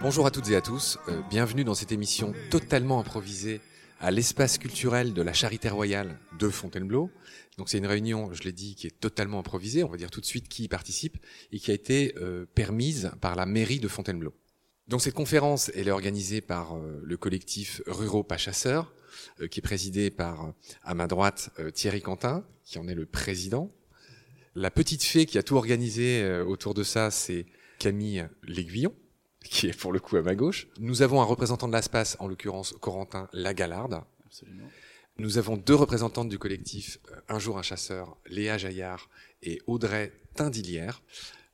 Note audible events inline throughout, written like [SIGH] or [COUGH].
Bonjour à toutes et à tous, euh, bienvenue dans cette émission totalement improvisée à l'espace culturel de la Charité Royale de Fontainebleau. Donc c'est une réunion, je l'ai dit, qui est totalement improvisée, on va dire tout de suite qui y participe, et qui a été euh, permise par la mairie de Fontainebleau. Donc cette conférence, elle est organisée par euh, le collectif Ruraux Pas Chasseurs, euh, qui est présidé par, à ma droite, Thierry Quentin, qui en est le président. La petite fée qui a tout organisé autour de ça, c'est Camille L'Aiguillon, qui est pour le coup à ma gauche. Nous avons un représentant de l'espace, en l'occurrence Corentin Lagalarde. Absolument. Nous avons deux représentantes du collectif euh, Un jour un chasseur, Léa Jaillard et Audrey Tindilière.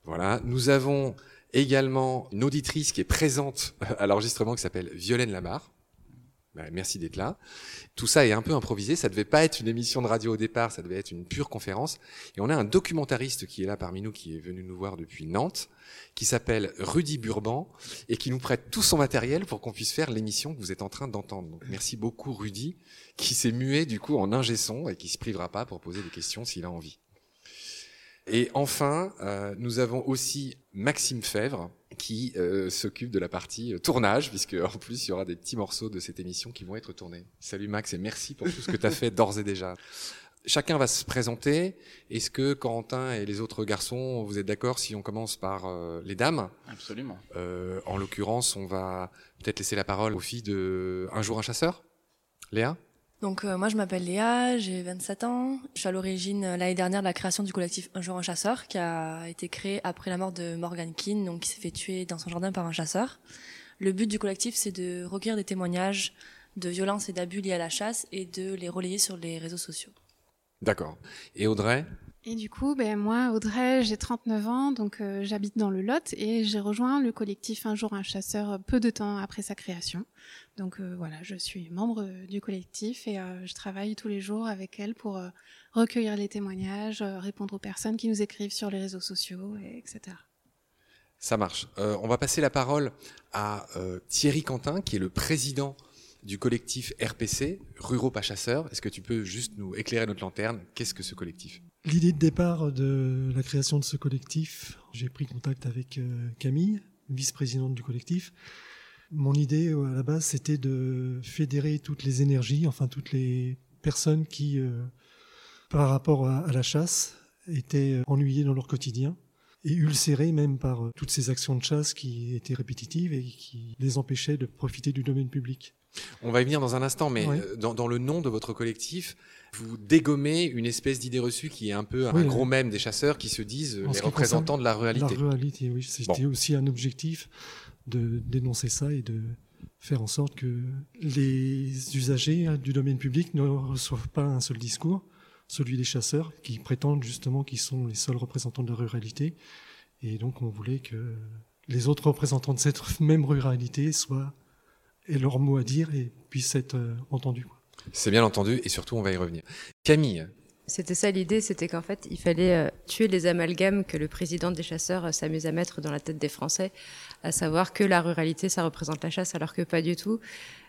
Voilà. Nous avons également une auditrice qui est présente [LAUGHS] à l'enregistrement qui s'appelle Violaine Lamar. Bah, merci d'être là. Tout ça est un peu improvisé. Ça devait pas être une émission de radio au départ, ça devait être une pure conférence. Et on a un documentariste qui est là parmi nous, qui est venu nous voir depuis Nantes, qui s'appelle Rudy Burban et qui nous prête tout son matériel pour qu'on puisse faire l'émission que vous êtes en train d'entendre. Merci beaucoup Rudy, qui s'est mué du coup en ingé son et qui se privera pas pour poser des questions s'il a envie. Et enfin, euh, nous avons aussi Maxime Fèvre qui euh, s'occupe de la partie euh, tournage, puisque en plus il y aura des petits morceaux de cette émission qui vont être tournés. Salut Max et merci pour tout ce que tu as [LAUGHS] fait d'ores et déjà. Chacun va se présenter. Est-ce que Corentin et les autres garçons, vous êtes d'accord si on commence par les dames? Absolument. en l'occurrence, on va peut-être laisser la parole aux filles de Un jour un chasseur? Léa? Donc euh, moi je m'appelle Léa, j'ai 27 ans. Je suis à l'origine euh, l'année dernière de la création du collectif Un jour un chasseur qui a été créé après la mort de Morgan Keane, donc qui s'est fait tuer dans son jardin par un chasseur. Le but du collectif c'est de recueillir des témoignages de violences et d'abus liés à la chasse et de les relayer sur les réseaux sociaux. D'accord. Et Audrey? Et du coup, ben moi, Audrey, j'ai 39 ans, donc euh, j'habite dans le Lot et j'ai rejoint le collectif Un jour un chasseur peu de temps après sa création. Donc euh, voilà, je suis membre du collectif et euh, je travaille tous les jours avec elle pour recueillir les témoignages, répondre aux personnes qui nous écrivent sur les réseaux sociaux, et etc. Ça marche. on va passer la parole à Thierry Quentin, qui est le président du collectif RPC, Ruraux Pas Chasseurs. Est-ce que tu peux juste nous éclairer notre lanterne? Qu'est-ce que ce collectif? L'idée de départ de la création de ce collectif, j'ai pris contact avec euh, Camille, vice-présidente du collectif. Mon idée euh, à la base, c'était de fédérer toutes les énergies, enfin toutes les personnes qui, euh, par rapport à, la chasse, étaient ennuyées dans leur quotidien et ulcérées même par toutes ces actions de chasse qui étaient répétitives et qui les empêchaient de profiter du domaine public. On va y venir dans un instant, mais euh, dans, le nom de votre collectif, vous dégommez une espèce d'idée reçue qui est un peu un gros mème des chasseurs qui se disent les représentants de la ruralité. La ruralité, oui. C'était aussi un objectif de dénoncer ça et de faire en sorte que les usagers du domaine public ne reçoivent pas un seul discours, celui des chasseurs, qui prétendent justement qu'ils sont les seuls représentants de la ruralité. Et donc on voulait que les autres représentants de cette [LAUGHS] même ruralité soient et leur mot à dire et puissent être euh, entendus. C'est bien entendu et surtout on va y revenir. Camille. C'était ça l'idée, c'était qu'en fait il fallait euh, tuer les amalgames que le président des chasseurs euh, s'amuse à mettre dans la tête des Français, à savoir que la ruralité ça représente la chasse alors que pas du tout.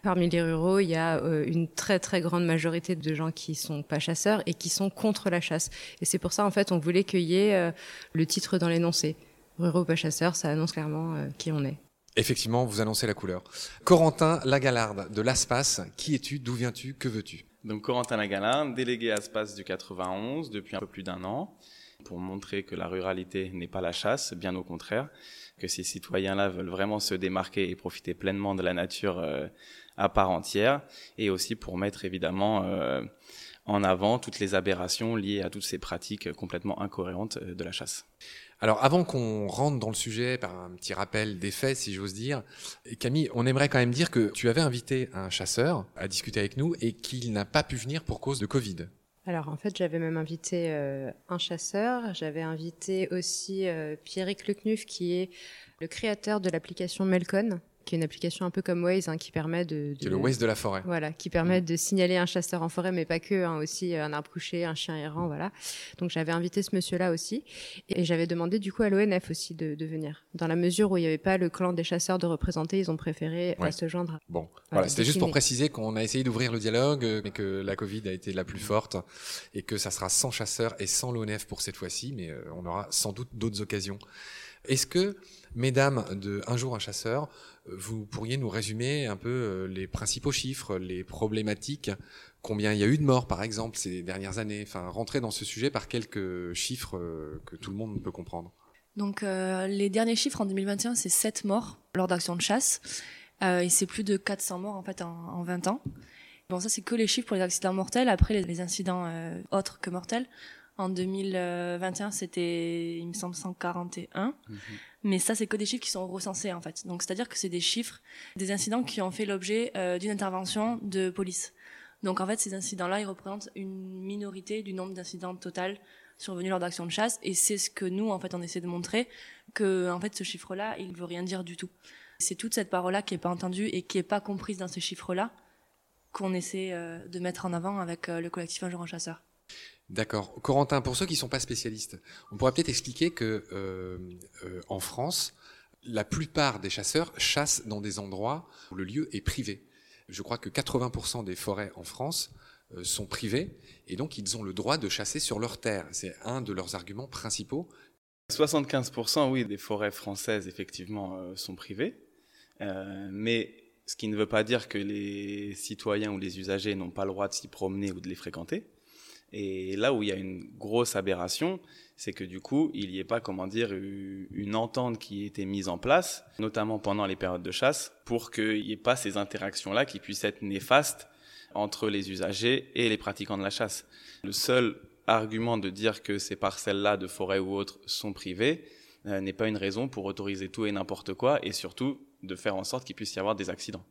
Parmi les ruraux, il y a une très très grande majorité de gens qui sont pas chasseurs et qui sont contre la chasse. Et c'est pour ça en fait on voulait qu'il y ait le titre dans l'énoncé. Ruraux pas chasseurs, ça annonce clairement qui on est. Effectivement, vous annoncez la couleur. Corentin Lagalarde de l'ASPAS, qui es-tu, d'où viens-tu, que veux-tu? Donc Corentin Lagalarde, délégué ASPAS du 91 depuis un peu plus d'un an, pour montrer que la ruralité n'est pas la chasse, bien au contraire, que ces citoyens-là veulent vraiment se démarquer et profiter pleinement de la nature euh, à part entière, et aussi pour mettre évidemment euh, en avant toutes les aberrations liées à toutes ces pratiques complètement incohérentes euh, de la chasse. Alors avant qu'on rentre dans le sujet par un petit rappel des faits, si j'ose dire, Camille, on aimerait quand même dire que tu avais invité un chasseur à discuter avec nous et qu'il n'a pas pu venir pour cause de Covid. Alors en fait, j'avais même invité euh, un chasseur, j'avais invité aussi euh, Pierrick Lecnuf qui est le créateur de l'application Melcon qui est une application un peu comme Waze hein, qui permet de, de C'est le Waze de la forêt. voilà, qui permet de signaler un chasseur en forêt, mais pas que, hein, aussi un arbre couché, un chien errant, voilà. Donc j'avais invité ce monsieur-là aussi, et j'avais demandé du coup à l'ONF aussi de, de venir. Dans la mesure où il n'y avait pas le clan des chasseurs de représenter, ils ont préféré euh, Ouais. se joindre. Bon, voilà, c'était juste pour préciser qu'on a essayé d'ouvrir le dialogue, euh, mais que la Covid a été la plus forte et que ça sera sans chasseurs et sans l'ONF pour cette fois-ci, mais euh, on aura sans doute d'autres occasions. Est-ce que, mesdames de Un jour un chasseur, euh, vous pourriez nous résumer un peu euh, les principaux chiffres, les problématiques, combien il y a eu de morts par exemple ces dernières années, enfin rentrer dans ce sujet par quelques chiffres euh, que tout le monde peut comprendre. Donc euh, les derniers chiffres en 2021, c'est 7 morts lors d'actions de chasse. Et c'est plus de 400 morts en fait en, en 20 ans. Bon, ça c'est que les chiffres pour les accidents mortels. Après les, incidents autres que mortels. En 2021, c'était, il me semble, 141. Mais ça, c'est que des chiffres qui sont recensés en fait. Donc c'est-à-dire que c'est des chiffres des incidents qui ont fait l'objet euh, d'une intervention de police. Donc en fait, ces incidents-là, ils représentent une minorité du nombre d'incidents total survenus lors d'actions de chasse. Et c'est ce que nous, en fait, on essaie de montrer que en fait, ce chiffre-là, il veut rien dire du tout. C'est toute cette parole-là qui est pas entendue et qui est pas comprise dans ces chiffres-là qu'on essaie euh, de mettre en avant avec euh, le collectif Un jour un chasseur. D'accord. Corentin, pour ceux qui ne sont pas spécialistes, on pourrait peut-être expliquer que euh, euh, en France, la plupart des chasseurs chassent dans des endroits où le lieu est privé. Je crois que 80% des forêts en France euh, sont privées et donc ils ont le droit de chasser sur leur terre. C'est un de leurs arguments principaux. 75% oui des forêts françaises effectivement euh, sont privées, Euh, mais ce qui ne veut pas dire que les citoyens ou les usagers n'ont pas le droit de s'y promener ou de les fréquenter. Et là où il y a une grosse aberration, c'est que du coup, il n'y ait pas, comment dire, une entente qui ait été mise en place, notamment pendant les périodes de chasse, pour qu'il n'y ait pas ces interactions-là qui puissent être néfastes entre les usagers et les pratiquants de la chasse. Le seul argument de dire que ces parcelles-là de forêt ou autres sont privées euh, n'est pas une raison pour autoriser tout et n'importe quoi et surtout de faire en sorte qu'il puisse y avoir des accidents.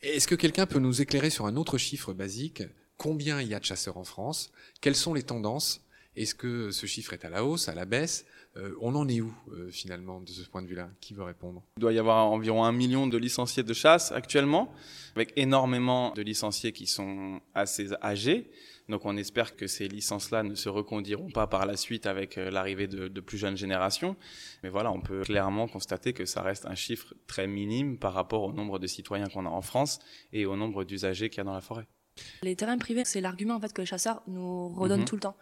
Est-ce que quelqu'un peut nous éclairer sur un autre chiffre basique? Combien il y a de chasseurs en France Quelles sont les tendances Est-ce que ce chiffre est à la hausse, à la baisse Euh, On en est où euh, finalement de ce point de vue-là? Qui veut répondre? Il doit y avoir environ un million de licenciés de chasse actuellement, avec énormément de licenciés qui sont assez âgés. Donc on espère que ces licences-là ne se recondiront pas par la suite avec euh, l'arrivée de, de plus jeunes générations. Mais voilà, on peut clairement constater que ça reste un chiffre très minime par rapport au nombre de citoyens qu'on a en France et au nombre d'usagers qu'il y a dans la forêt. Les terrains privés, c'est l'argument en fait que les chasseurs nous redonnent Mhm. tout le temps,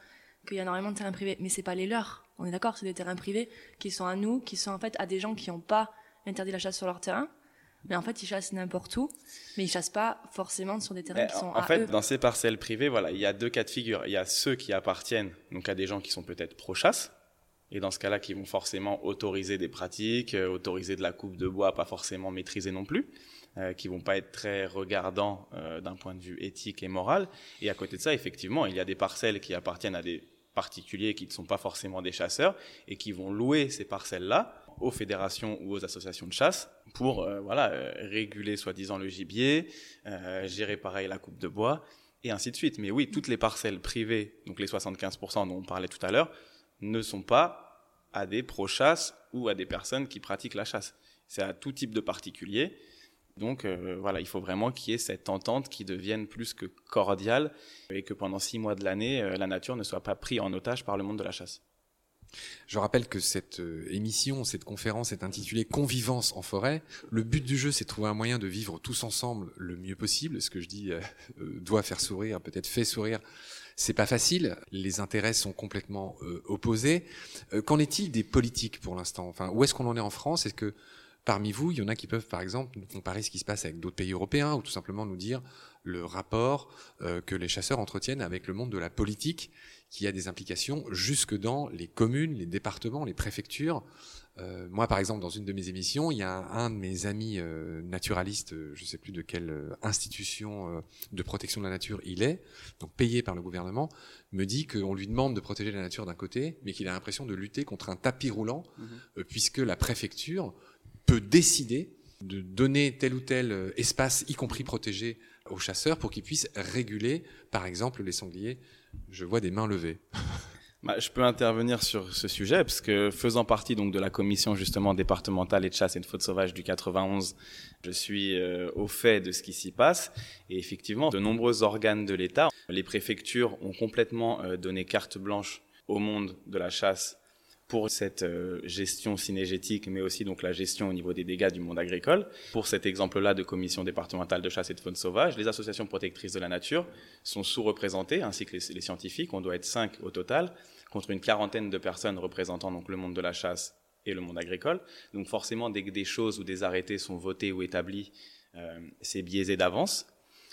qu'il y a énormément de terrains privés, mais c'est pas les leurs. On est d'accord, c'est des terrains privés qui sont à nous, qui sont en fait à des gens qui n'ont pas interdit la chasse sur leur terrain, mais en fait ils chassent n'importe où, mais ils chassent pas forcément sur des terrains Eh, qui sont en à fait, eux. dans ces parcelles privées, voilà, il y a deux cas de figure. Il y a ceux qui appartiennent donc à des gens qui sont peut-être pro-chasse, et dans ce cas-là, qui vont forcément autoriser des pratiques, euh, autoriser de la coupe de bois, pas forcément maîtrisée non plus, euh, qui vont pas être très regardants euh, d'un point de vue éthique et moral. Et à côté de ça, effectivement, il y a des parcelles qui appartiennent à des particuliers qui ne sont pas forcément des chasseurs et qui vont louer ces parcelles-là aux fédérations ou aux associations de chasse pour euh, voilà euh, réguler soi-disant le gibier, gérer pareil la coupe de bois et ainsi de suite. Mais oui, toutes les parcelles privées, donc les 75% dont on parlait tout à l'heure, ne sont pas à des pro-chasse ou à des personnes qui pratiquent la chasse. C'est à tout type de particulier. Donc euh, voilà, il faut vraiment qu'il y ait cette entente qui devienne plus que cordiale et que pendant six mois de l'année, euh, la nature ne soit pas prise en otage par le monde de la chasse. Je rappelle que cette euh, émission, cette conférence est intitulée Convivence en forêt. Le but du jeu, c'est de trouver un moyen de vivre tous ensemble le mieux possible. Ce que je dis doit faire sourire, peut-être fait sourire. C'est pas facile. Les intérêts sont complètement opposés. Qu'en est-il des politiques pour l'instant? Enfin, où est-ce qu'on en est en France? Est-ce que parmi vous, il y en a qui peuvent, par exemple, nous comparer ce qui se passe avec d'autres pays européens, ou tout simplement nous dire le rapport euh, que les chasseurs entretiennent avec le monde de la politique qui a des implications jusque dans les communes, les départements, les préfectures. Euh, moi, par exemple, dans une de mes émissions, il y a un, un de mes amis euh, naturalistes, je ne sais plus de quelle institution de protection de la nature il est, donc payé par le gouvernement, me dit qu'on lui demande de protéger la nature d'un côté, mais qu'il a l'impression de lutter contre un tapis roulant, euh, puisque la préfecture peut décider de donner tel ou tel euh, espace, y compris protégé, aux chasseurs pour qu'ils puissent réguler, par exemple, les sangliers. Je vois des mains levées. [LAUGHS] bah, je peux intervenir sur ce sujet parce que faisant partie donc de la commission justement départementale et de chasse et de faute sauvage du 91, je suis euh, au fait de ce qui s'y passe et effectivement de nombreux organes de l'État, les préfectures ont complètement euh, donné carte blanche au monde de la chasse pour cette euh, gestion cinégétique, mais aussi donc la gestion au niveau des dégâts du monde agricole. Pour cet exemple-là de commission départementale de chasse et de faune sauvage, les associations protectrices de la nature sont sous-représentées, ainsi que les, scientifiques. On doit être cinq au total, contre une quarantaine de personnes représentant donc le monde de la chasse et le monde agricole. Donc forcément, dès que des choses ou des arrêtés sont votés ou établis, euh, c'est biaisé d'avance.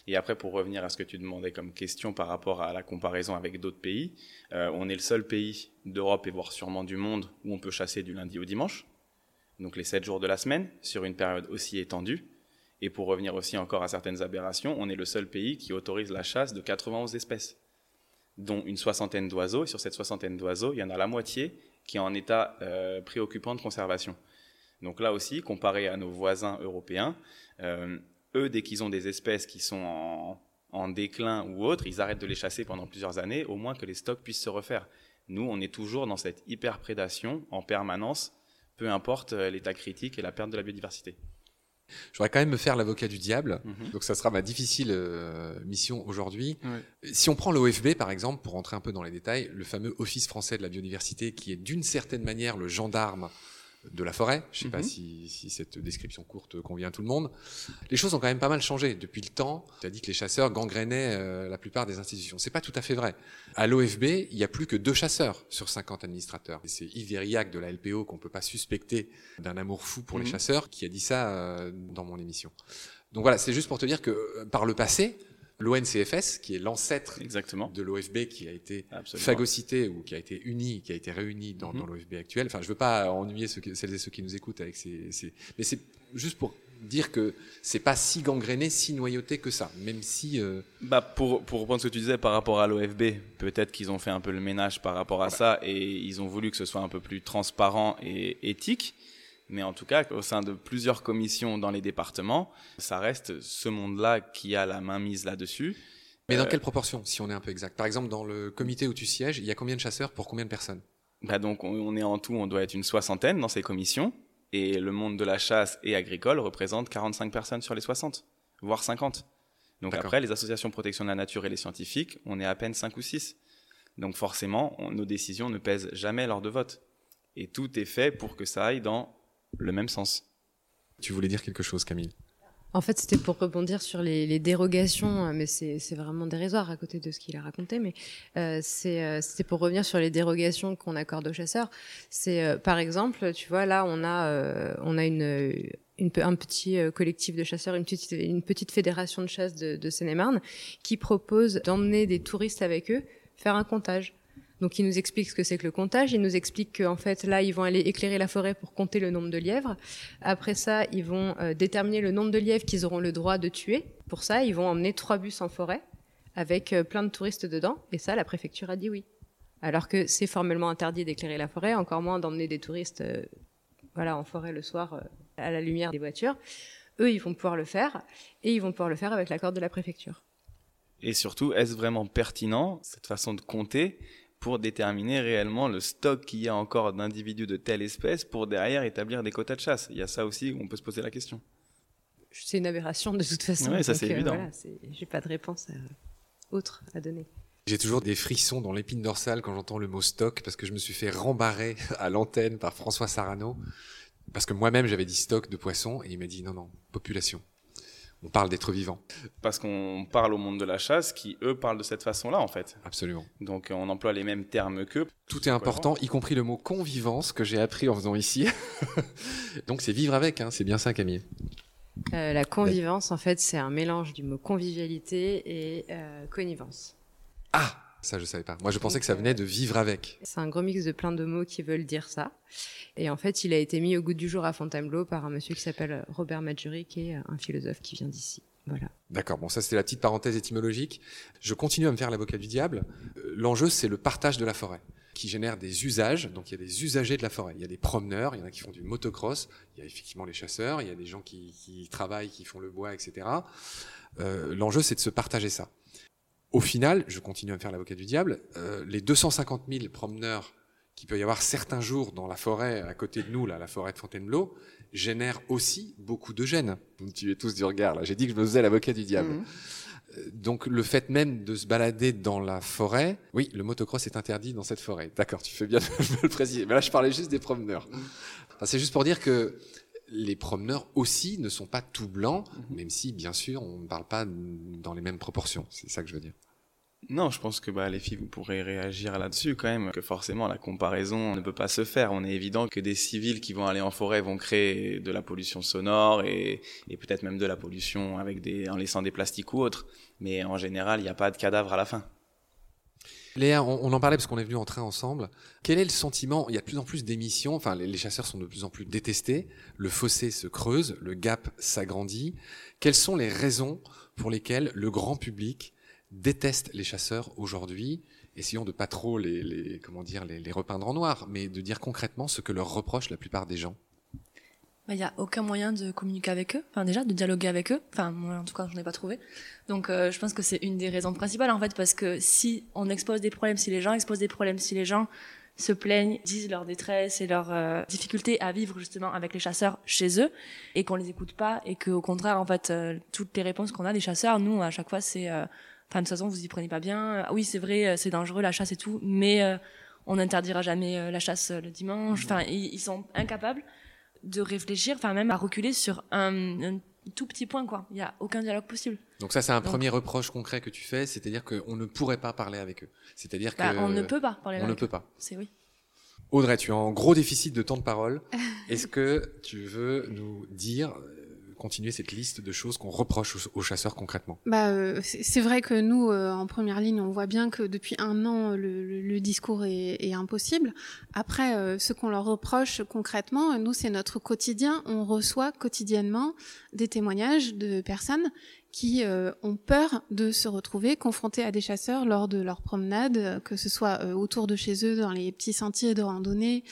Et après, pour revenir à ce que tu demandais comme question par rapport à la comparaison avec d'autres pays, euh, on est le seul pays d'Europe et voire sûrement du monde où on peut chasser du lundi au dimanche, donc les 7 jours de la semaine, sur une période aussi étendue. Et pour revenir aussi encore à certaines aberrations, on est le seul pays qui autorise la chasse de 91 espèces, dont une soixantaine d'oiseaux. Et sur cette soixantaine d'oiseaux, il y en a la moitié qui est en état euh, préoccupant de conservation. Donc là aussi, comparé à nos voisins européens, euh, eux, dès qu'ils ont des espèces qui sont en, déclin ou autres, ils arrêtent de les chasser pendant plusieurs années, au moins que les stocks puissent se refaire. Nous, on est toujours dans cette hyper-prédation en permanence, peu importe euh, l'état critique et la perte de la biodiversité. Je voudrais quand même me faire l'avocat du diable, mhm. donc ça sera ma difficile euh, mission aujourd'hui. Si on prend l'OFB par exemple, pour rentrer un peu dans les détails, le fameux Office français de la biodiversité, qui est d'une certaine manière le gendarme de la forêt. Je ne sais pas mhm. si, cette description courte convient à tout le monde. Les choses ont quand même pas mal changé depuis le temps. Tu as dit que les chasseurs gangrénaient euh, la plupart des institutions. C'est pas tout à fait vrai. À l'OFB, il y a plus que deux chasseurs sur 50 administrateurs. Et c'est Yves de la LPO qu'on peut pas suspecter d'un amour fou pour les mhm. chasseurs qui a dit ça euh, dans mon émission. Donc voilà, c'est juste pour te dire que euh, par le passé, l'ONCFS, qui est l'ancêtre de l'OFB qui a été phagocyté ou qui a été uni, qui a été réuni dans, mhm. l'OFB actuel. Enfin, je veux pas ennuyer ceux celles et ceux qui nous écoutent avec ces, mais c'est juste pour dire que c'est pas si gangréné, si noyauté que ça, même si. Euh, bah pour pour reprendre ce que tu disais par rapport à l'OFB, peut-être qu'ils ont fait un peu le ménage par rapport à ça et ils ont voulu que ce soit un peu plus transparent et éthique. Mais en tout cas, au sein de plusieurs commissions dans les départements, ça reste ce monde-là qui a la main mise là-dessus. Mais dans euh, quelle proportion, si on est un peu exact? Par exemple, dans le comité où tu sièges, il y a combien de chasseurs pour combien de personnes? Bah donc, on est en tout, on doit être une soixantaine dans ces commissions. Et le monde de la chasse et agricole représente 45 personnes sur les 60, voire 50. Donc après, les associations de protection de la nature et les scientifiques, on est à peine 5 ou 6. Donc forcément, nos décisions ne pèsent jamais lors de vote. Et tout est fait pour que ça aille dans le même sens. Tu voulais dire quelque chose, Camille? En fait, c'était pour rebondir sur les, dérogations, euh, mais c'est vraiment dérisoire à côté de ce qu'il a raconté. Mais euh, euh, c'était pour revenir sur les dérogations qu'on accorde aux chasseurs. C'est par exemple, tu vois, là, on a on a une, une, un petit collectif de chasseurs, une petite, une petite fédération de chasse de, de Seine-et-Marne, qui propose d'emmener des touristes avec eux faire un comptage. Donc, il nous explique ce que c'est que le comptage. Il nous explique qu'en fait, là, ils vont aller éclairer la forêt pour compter le nombre de lièvres. Après ça, ils vont euh, déterminer le nombre de lièvres qu'ils auront le droit de tuer. Pour ça, ils vont emmener trois bus en forêt avec euh, plein de touristes dedans. Et ça, la préfecture a dit oui. Alors que c'est formellement interdit d'éclairer la forêt, encore moins d'emmener des touristes euh, voilà, en forêt le soir à la lumière des voitures. Eux, ils vont pouvoir le faire et ils vont pouvoir le faire avec l'accord de la préfecture. Et surtout, est-ce vraiment pertinent, cette façon de compter? Pour déterminer réellement le stock qu'il y a encore d'individus de telle espèce pour derrière établir des quotas de chasse. Il y a ça aussi où on peut se poser la question. C'est une aberration de toute façon. Oui, ça c'est euh, évident. J'ai pas de réponse euh, autre à donner. J'ai toujours des frissons dans l'épine dorsale quand j'entends le mot stock parce que je me suis fait rembarrer [LAUGHS] à l'antenne par François Sarano parce que moi-même j'avais dit stock de poissons et il m'a dit non non population on parle d'être vivant. Parce qu'on parle au monde de la chasse qui, eux, parlent de cette façon-là, en fait. Absolument. Donc, on emploie les mêmes termes qu'eux. Tout est important, y compris le mot convivance que j'ai appris en faisant ici. [LAUGHS] Donc, c'est vivre avec, hein. c'est bien ça, Camille. Euh, la convivance, en fait, c'est un mélange du mot convivialité et euh, connivence. Ah ça, je savais pas. Moi, je pensais que ça venait de vivre avec. C'est un gros mix de plein de mots qui veulent dire ça. Et en fait, il a été mis au goût du jour à Fontainebleau par un monsieur qui s'appelle Robert Madjury, qui est un philosophe qui vient d'ici. Voilà. D'accord. Bon, ça, c'était la petite parenthèse étymologique. Je continue à me faire l'avocat du diable. Euh, l'enjeu, c'est le partage de la forêt qui génère des usages. Donc il y a des usagers de la forêt. Il y a des promeneurs, il y en a qui font du motocross, il y a effectivement les chasseurs, il y a des gens qui, qui travaillent, qui font le bois, etc. Euh, L'enjeu, c'est de se partager ça. Au final, je continue à me faire l'avocat du diable, euh, les 250 000 promeneurs qui peut y avoir certains jours dans la forêt à côté de nous, là, la forêt de Fontainebleau, génèrent aussi beaucoup de gêne. Vous me tuez tous du regard, là. J'ai dit que je me faisais l'avocat du diable. Mhm. Euh, Donc le fait même de se balader dans la forêt, oui, le motocross est interdit dans cette forêt. D'accord, tu fais bien de [LAUGHS] me le préciser. Mais là, je parlais juste des promeneurs. Enfin, c'est juste pour dire que les promeneurs aussi ne sont pas tout blancs, même si, bien sûr, on ne parle pas dans les mêmes proportions. C'est ça que je veux dire. Non, je pense que bah, les filles, vous pourrez réagir là-dessus quand même, que forcément la comparaison ne peut pas se faire. On est évident que des civils qui vont aller en forêt vont créer de la pollution sonore et, et peut-être même de la pollution avec des, en laissant des plastiques ou autres. Mais en général, il n'y a pas de cadavre à la fin. Léa, on, en parlait parce qu'on est venu en train ensemble. Quel est le sentiment? Il y a de plus en plus d'émissions, enfin les, les chasseurs sont de plus en plus détestés, le fossé se creuse, le gap s'agrandit. Quelles sont les raisons pour lesquelles le grand public déteste les chasseurs aujourd'hui? Essayons de pas trop les, les comment dire les, les repeindre en noir, mais de dire concrètement ce que leur reproche la plupart des gens. Il n'y a aucun moyen de communiquer avec eux, enfin déjà de dialoguer avec eux. Enfin moi en tout cas j'en ai pas trouvé. Donc euh, je pense que c'est une des raisons principales en fait parce que si on expose des problèmes, si les gens exposent des problèmes, si les gens se plaignent, disent leur détresse et leurs euh, difficultés à vivre justement avec les chasseurs chez eux et qu'on les écoute pas et qu'au contraire en fait euh, toutes les réponses qu'on a des chasseurs, nous à chaque fois c'est euh, enfin de toute façon vous y prenez pas bien. Ah oui c'est vrai euh, c'est dangereux la chasse et tout, mais euh, on n'interdira jamais la chasse le dimanche. Enfin ils sont incapables de réfléchir, enfin même à reculer sur un, un tout petit point quoi. Il y a aucun dialogue possible. Donc ça c'est un Donc- premier reproche concret que tu fais, c'est-à-dire qu'on ne pourrait pas parler avec eux. C'est-à-dire Bah, que on ne peut pas parler on ne peut pas. C'est oui. Audrey, tu es en gros déficit de temps de parole. [LAUGHS] Est-ce que tu veux nous dire, continuer cette liste de choses qu'on reproche aux, chasseurs concrètement? Bah, euh, c'est vrai que nous, euh, en première ligne, on voit bien que depuis un an, le, le- discours est, impossible. Après, euh, ce qu'on leur reproche concrètement, euh, nous, c'est notre quotidien. On reçoit quotidiennement des témoignages de personnes qui euh, ont peur de se retrouver confrontés à des chasseurs lors de leur promenade, euh, que ce soit euh, autour de chez eux, dans les petits sentiers de randonnée,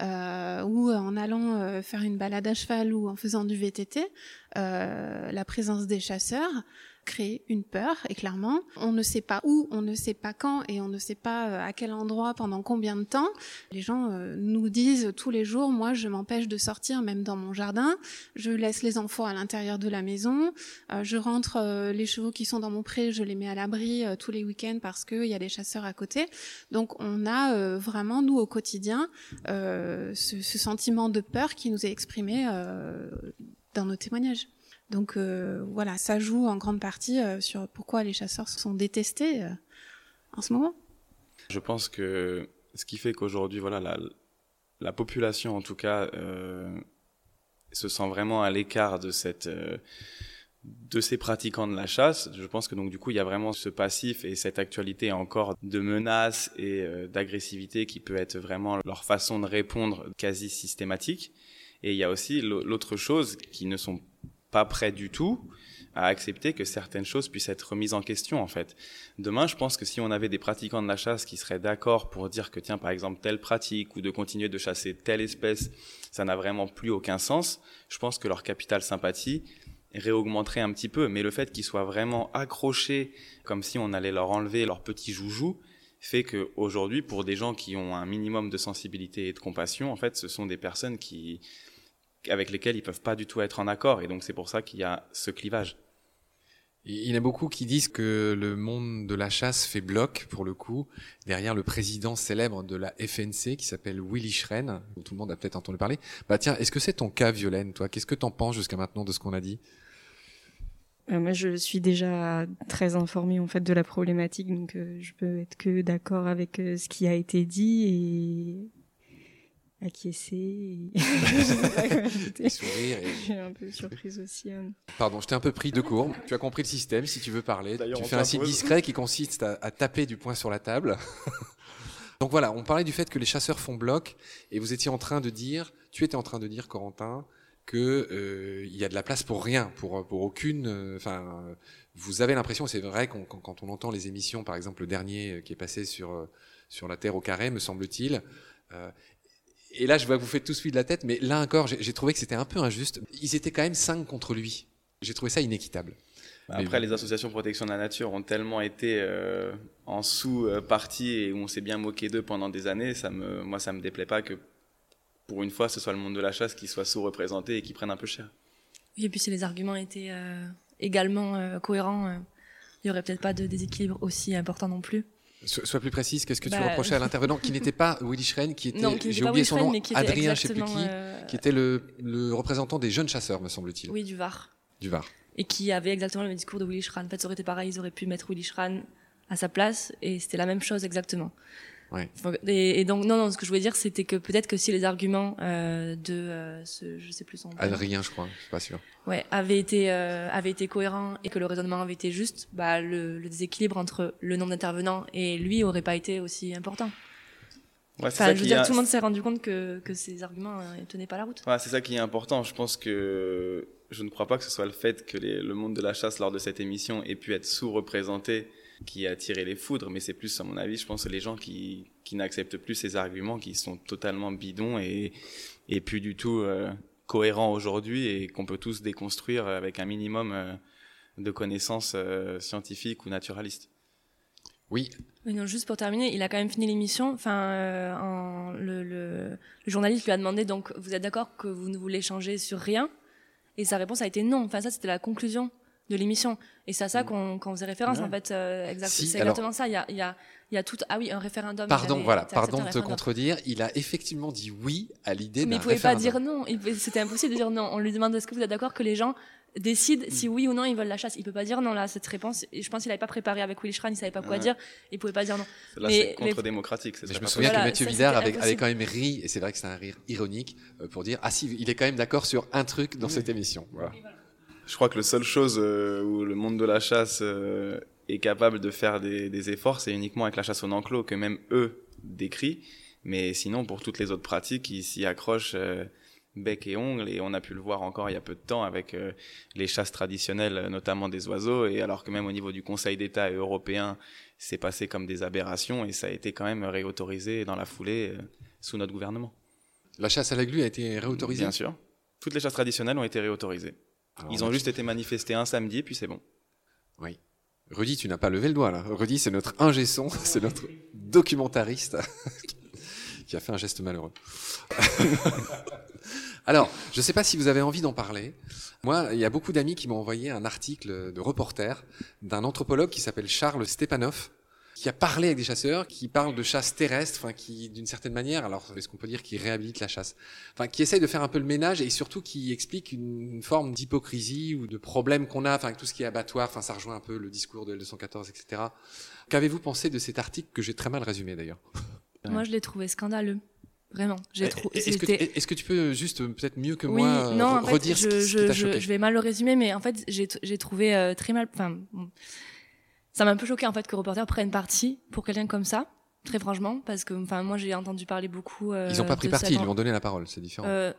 euh, ou en allant euh, faire une balade à cheval ou en faisant du VTT. Euh, la présence des chasseurs crée une peur et clairement on ne sait pas où, on ne sait pas quand et on ne sait pas euh, à quel endroit pendant combien de temps. Les gens euh, nous disent tous les jours moi je m'empêche de sortir même dans mon jardin, je laisse les enfants à l'intérieur de la maison, euh, je rentre les chevaux qui sont dans mon pré, je les mets à l'abri tous les week-ends parce qu'il y a des chasseurs à côté. Donc on a vraiment nous au quotidien ce, ce sentiment de peur qui nous est exprimé dans nos témoignages. Donc euh, voilà, ça joue en grande partie euh, sur pourquoi les chasseurs sont détestés euh, en ce moment. Je pense que ce qui fait qu'aujourd'hui, voilà, la, la population, en tout cas, se sent vraiment à l'écart de cette, de ces pratiquants de la chasse. Je pense que donc du coup, il y a vraiment ce passif et cette actualité encore de menaces et d'agressivité qui peut être vraiment leur façon de répondre quasi systématique. Et il y a aussi l'au- l'autre chose qui ne sont pas prêts du tout à accepter que certaines choses puissent être remises en question en fait. Demain, je pense que si on avait des pratiquants de la chasse qui seraient d'accord pour dire que tiens par exemple telle pratique ou de continuer de chasser telle espèce, ça n'a vraiment plus aucun sens, je pense que leur capital sympathie réaugmenterait un petit peu, mais le fait qu'ils soient vraiment accrochés comme si on allait leur enlever leur petit joujou fait que aujourd'hui pour des gens qui ont un minimum de sensibilité et de compassion, en fait, ce sont des personnes qui avec lesquelles ils peuvent pas du tout être en accord et donc c'est pour ça qu'il y a ce clivage. Il y en a beaucoup qui disent que le monde de la chasse fait bloc, pour le coup, derrière le président célèbre de la FNC, qui s'appelle Willy Schren, dont tout le monde a peut-être entendu parler. Bah tiens, est-ce que c'est ton cas, Violaine, toi? Qu'est-ce que t'en penses jusqu'à maintenant de ce qu'on a dit? Euh, moi, je suis déjà très informée en fait de la problématique, donc euh, je peux être que d'accord avec euh, ce qui a été dit et acquiescer. Et... je sais pas quoi ajouter. Des sourires et- Je suis un peu surprise aussi. euh. Pardon, je t'ai un peu pris de court. Tu as compris le système, si tu veux parler. Tu on fais un signe t'impose. discret qui consiste à, à taper du poing sur la table. [LAUGHS] Donc voilà, on parlait du fait que les chasseurs font bloc, et vous étiez en train de dire, tu étais en train de dire, Corentin, que euh, il y a de la place pour rien, pour pour aucune. euh, Enfin, euh, vous avez l'impression, c'est vrai, qu'on- quand, quand on entend les émissions, par exemple le dernier qui est passé sur sur la Terre au carré, me semble-t-il. euh, et là, je vois que vous faites tous suivre de la tête, mais là encore, j'ai trouvé que c'était un peu injuste. Ils étaient quand même cinq contre lui. J'ai trouvé ça inéquitable. Après, les associations de protection de la nature ont tellement été euh, en sous-partie et où on s'est bien moqué d'eux pendant des années. Ça me, moi, ça me déplaît pas que pour une fois, ce soit le monde de la chasse qui soit sous-représenté et qui prenne un peu cher. Oui, et puis si les arguments étaient euh, également euh, cohérents, euh, il y aurait peut-être pas de déséquilibre aussi important non plus. So- Sois plus précise, qu'est-ce que tu Bah, reprochais à [LAUGHS] l'intervenant qui n'était pas Willy Schren, qui était, j'ai oublié son Schren, nom, qui Adrien, je sais plus qui, euh, qui était le, le représentant des jeunes chasseurs, me semble-t-il, Oui, du Var. du Var. Et qui avait exactement le même discours de Willy Schran. En fait, ça aurait été pareil, ils auraient pu mettre Willy Schran à sa place et c'était la même chose exactement. Ouais. Et, et donc, non, non, ce que je voulais dire, c'était que peut-être que si les arguments euh, de euh, ce, je sais plus son nom, Adrien, je crois, je suis pas sûr. ouais, avaient été, euh, avaient été cohérents et que le raisonnement avait été juste, bah, le, le déséquilibre entre le nombre d'intervenants et lui aurait pas été aussi important. Ouais, c'est Enfin, ça je veux dire, tout le monde s'est rendu compte que, que ces arguments euh, tenaient pas la route. Ouais, c'est ça qui est important. Je pense que je ne crois pas que ce soit le fait que les- le monde de la chasse lors de cette émission ait pu être sous-représenté qui a tiré les foudres, mais c'est plus, à mon avis, je pense, les gens qui, qui n'acceptent plus ces arguments, qui sont totalement bidons et, et plus du tout euh, cohérents aujourd'hui et qu'on peut tous déconstruire avec un minimum euh, de connaissances euh, scientifiques ou naturalistes. Oui, Oui, non, juste pour terminer, il a quand même fini l'émission. Enfin, euh, en- le, le, le journaliste lui a demandé donc, vous êtes d'accord que vous ne voulez changer sur rien? Et sa réponse a été non. Enfin, ça, c'était la conclusion de l'émission. Et c'est à ça qu'on qu'on faisait référence, Ouais. en fait. euh, exact, Si, c'est alors- exactement ça. Il y a, il y a, il y a tout. Ah oui, un référendum. pardon, avait voilà, pardon de te référendum. contredire, il a effectivement dit oui à l'idée Mais d'un il pouvait pas référendum. dire non. C'était impossible de dire non. On lui demande est-ce que vous êtes d'accord que les gens décident si Mm. oui ou non ils veulent la chasse? Il peut pas dire non là cette réponse. Et je pense qu'il avait pas préparé avec Willy Schran, il savait pas quoi Ouais. dire. Il pouvait pas dire non. Là, Mais- c'est mais- contre-démocratique. Mais je me souviens Voilà, que Mathieu Vidard avait, quand même ri, et c'est vrai que c'est un rire ironique, euh, pour dire Ah si, il est quand même d'accord sur un truc dans cette émission. Voilà. Je crois que la seule chose euh, où le monde de la chasse euh, est capable de faire des, des efforts, c'est uniquement avec la chasse au enclos que même eux décrient. Mais sinon, pour toutes les autres pratiques, ils s'y accrochent euh, bec et ongles. Et on a pu le voir encore il y a peu de temps avec euh, les chasses traditionnelles, notamment des oiseaux. Et alors que même au niveau du Conseil d'État européen, c'est passé comme des aberrations et ça a été quand même réautorisé dans la foulée euh, sous notre gouvernement. La chasse à la glu a été réautorisée? Bien sûr. Toutes les chasses traditionnelles ont été réautorisées. Alors, Ils ont juste été manifestés un samedi, puis c'est bon. Oui. Rudy, tu n'as pas levé le doigt là. Rudy, c'est notre ingé son, [LAUGHS] c'est notre documentariste [LAUGHS] qui a fait un geste malheureux. [LAUGHS] Alors, je ne sais pas si vous avez envie d'en parler. Moi, il y a beaucoup d'amis qui m'ont envoyé un article de reporter d'un anthropologue qui s'appelle Charles Stepanov, qui a parlé avec des chasseurs, qui parle de chasse terrestre, enfin qui, d'une certaine manière, alors est-ce qu'on peut dire qu'il réhabilite la chasse, enfin qui essaye de faire un peu le ménage et surtout qui explique une, une forme d'hypocrisie ou de problème qu'on a, enfin avec tout ce qui est abattoir, enfin ça rejoint un peu le discours de L214, etc. Qu'avez-vous pensé de cet article que j'ai très mal résumé d'ailleurs? [LAUGHS] Moi, je l'ai trouvé scandaleux. Vraiment. J'ai trouvé. Est-ce que, tu peux juste euh, peut-être mieux que oui, moi euh, non, en redire ce je, qui, ce qui je, choqué? vais mal le résumer, mais en fait, j'ai j'ai trouvé euh, très mal. Enfin, bon. Ça m'a un peu choqué en fait que Reporter prenne parti pour quelqu'un comme ça, très franchement, parce que enfin moi j'ai entendu parler beaucoup. euh, Ils n'ont pas pris parti, ils lui ont donné la parole, c'est différent. Euh,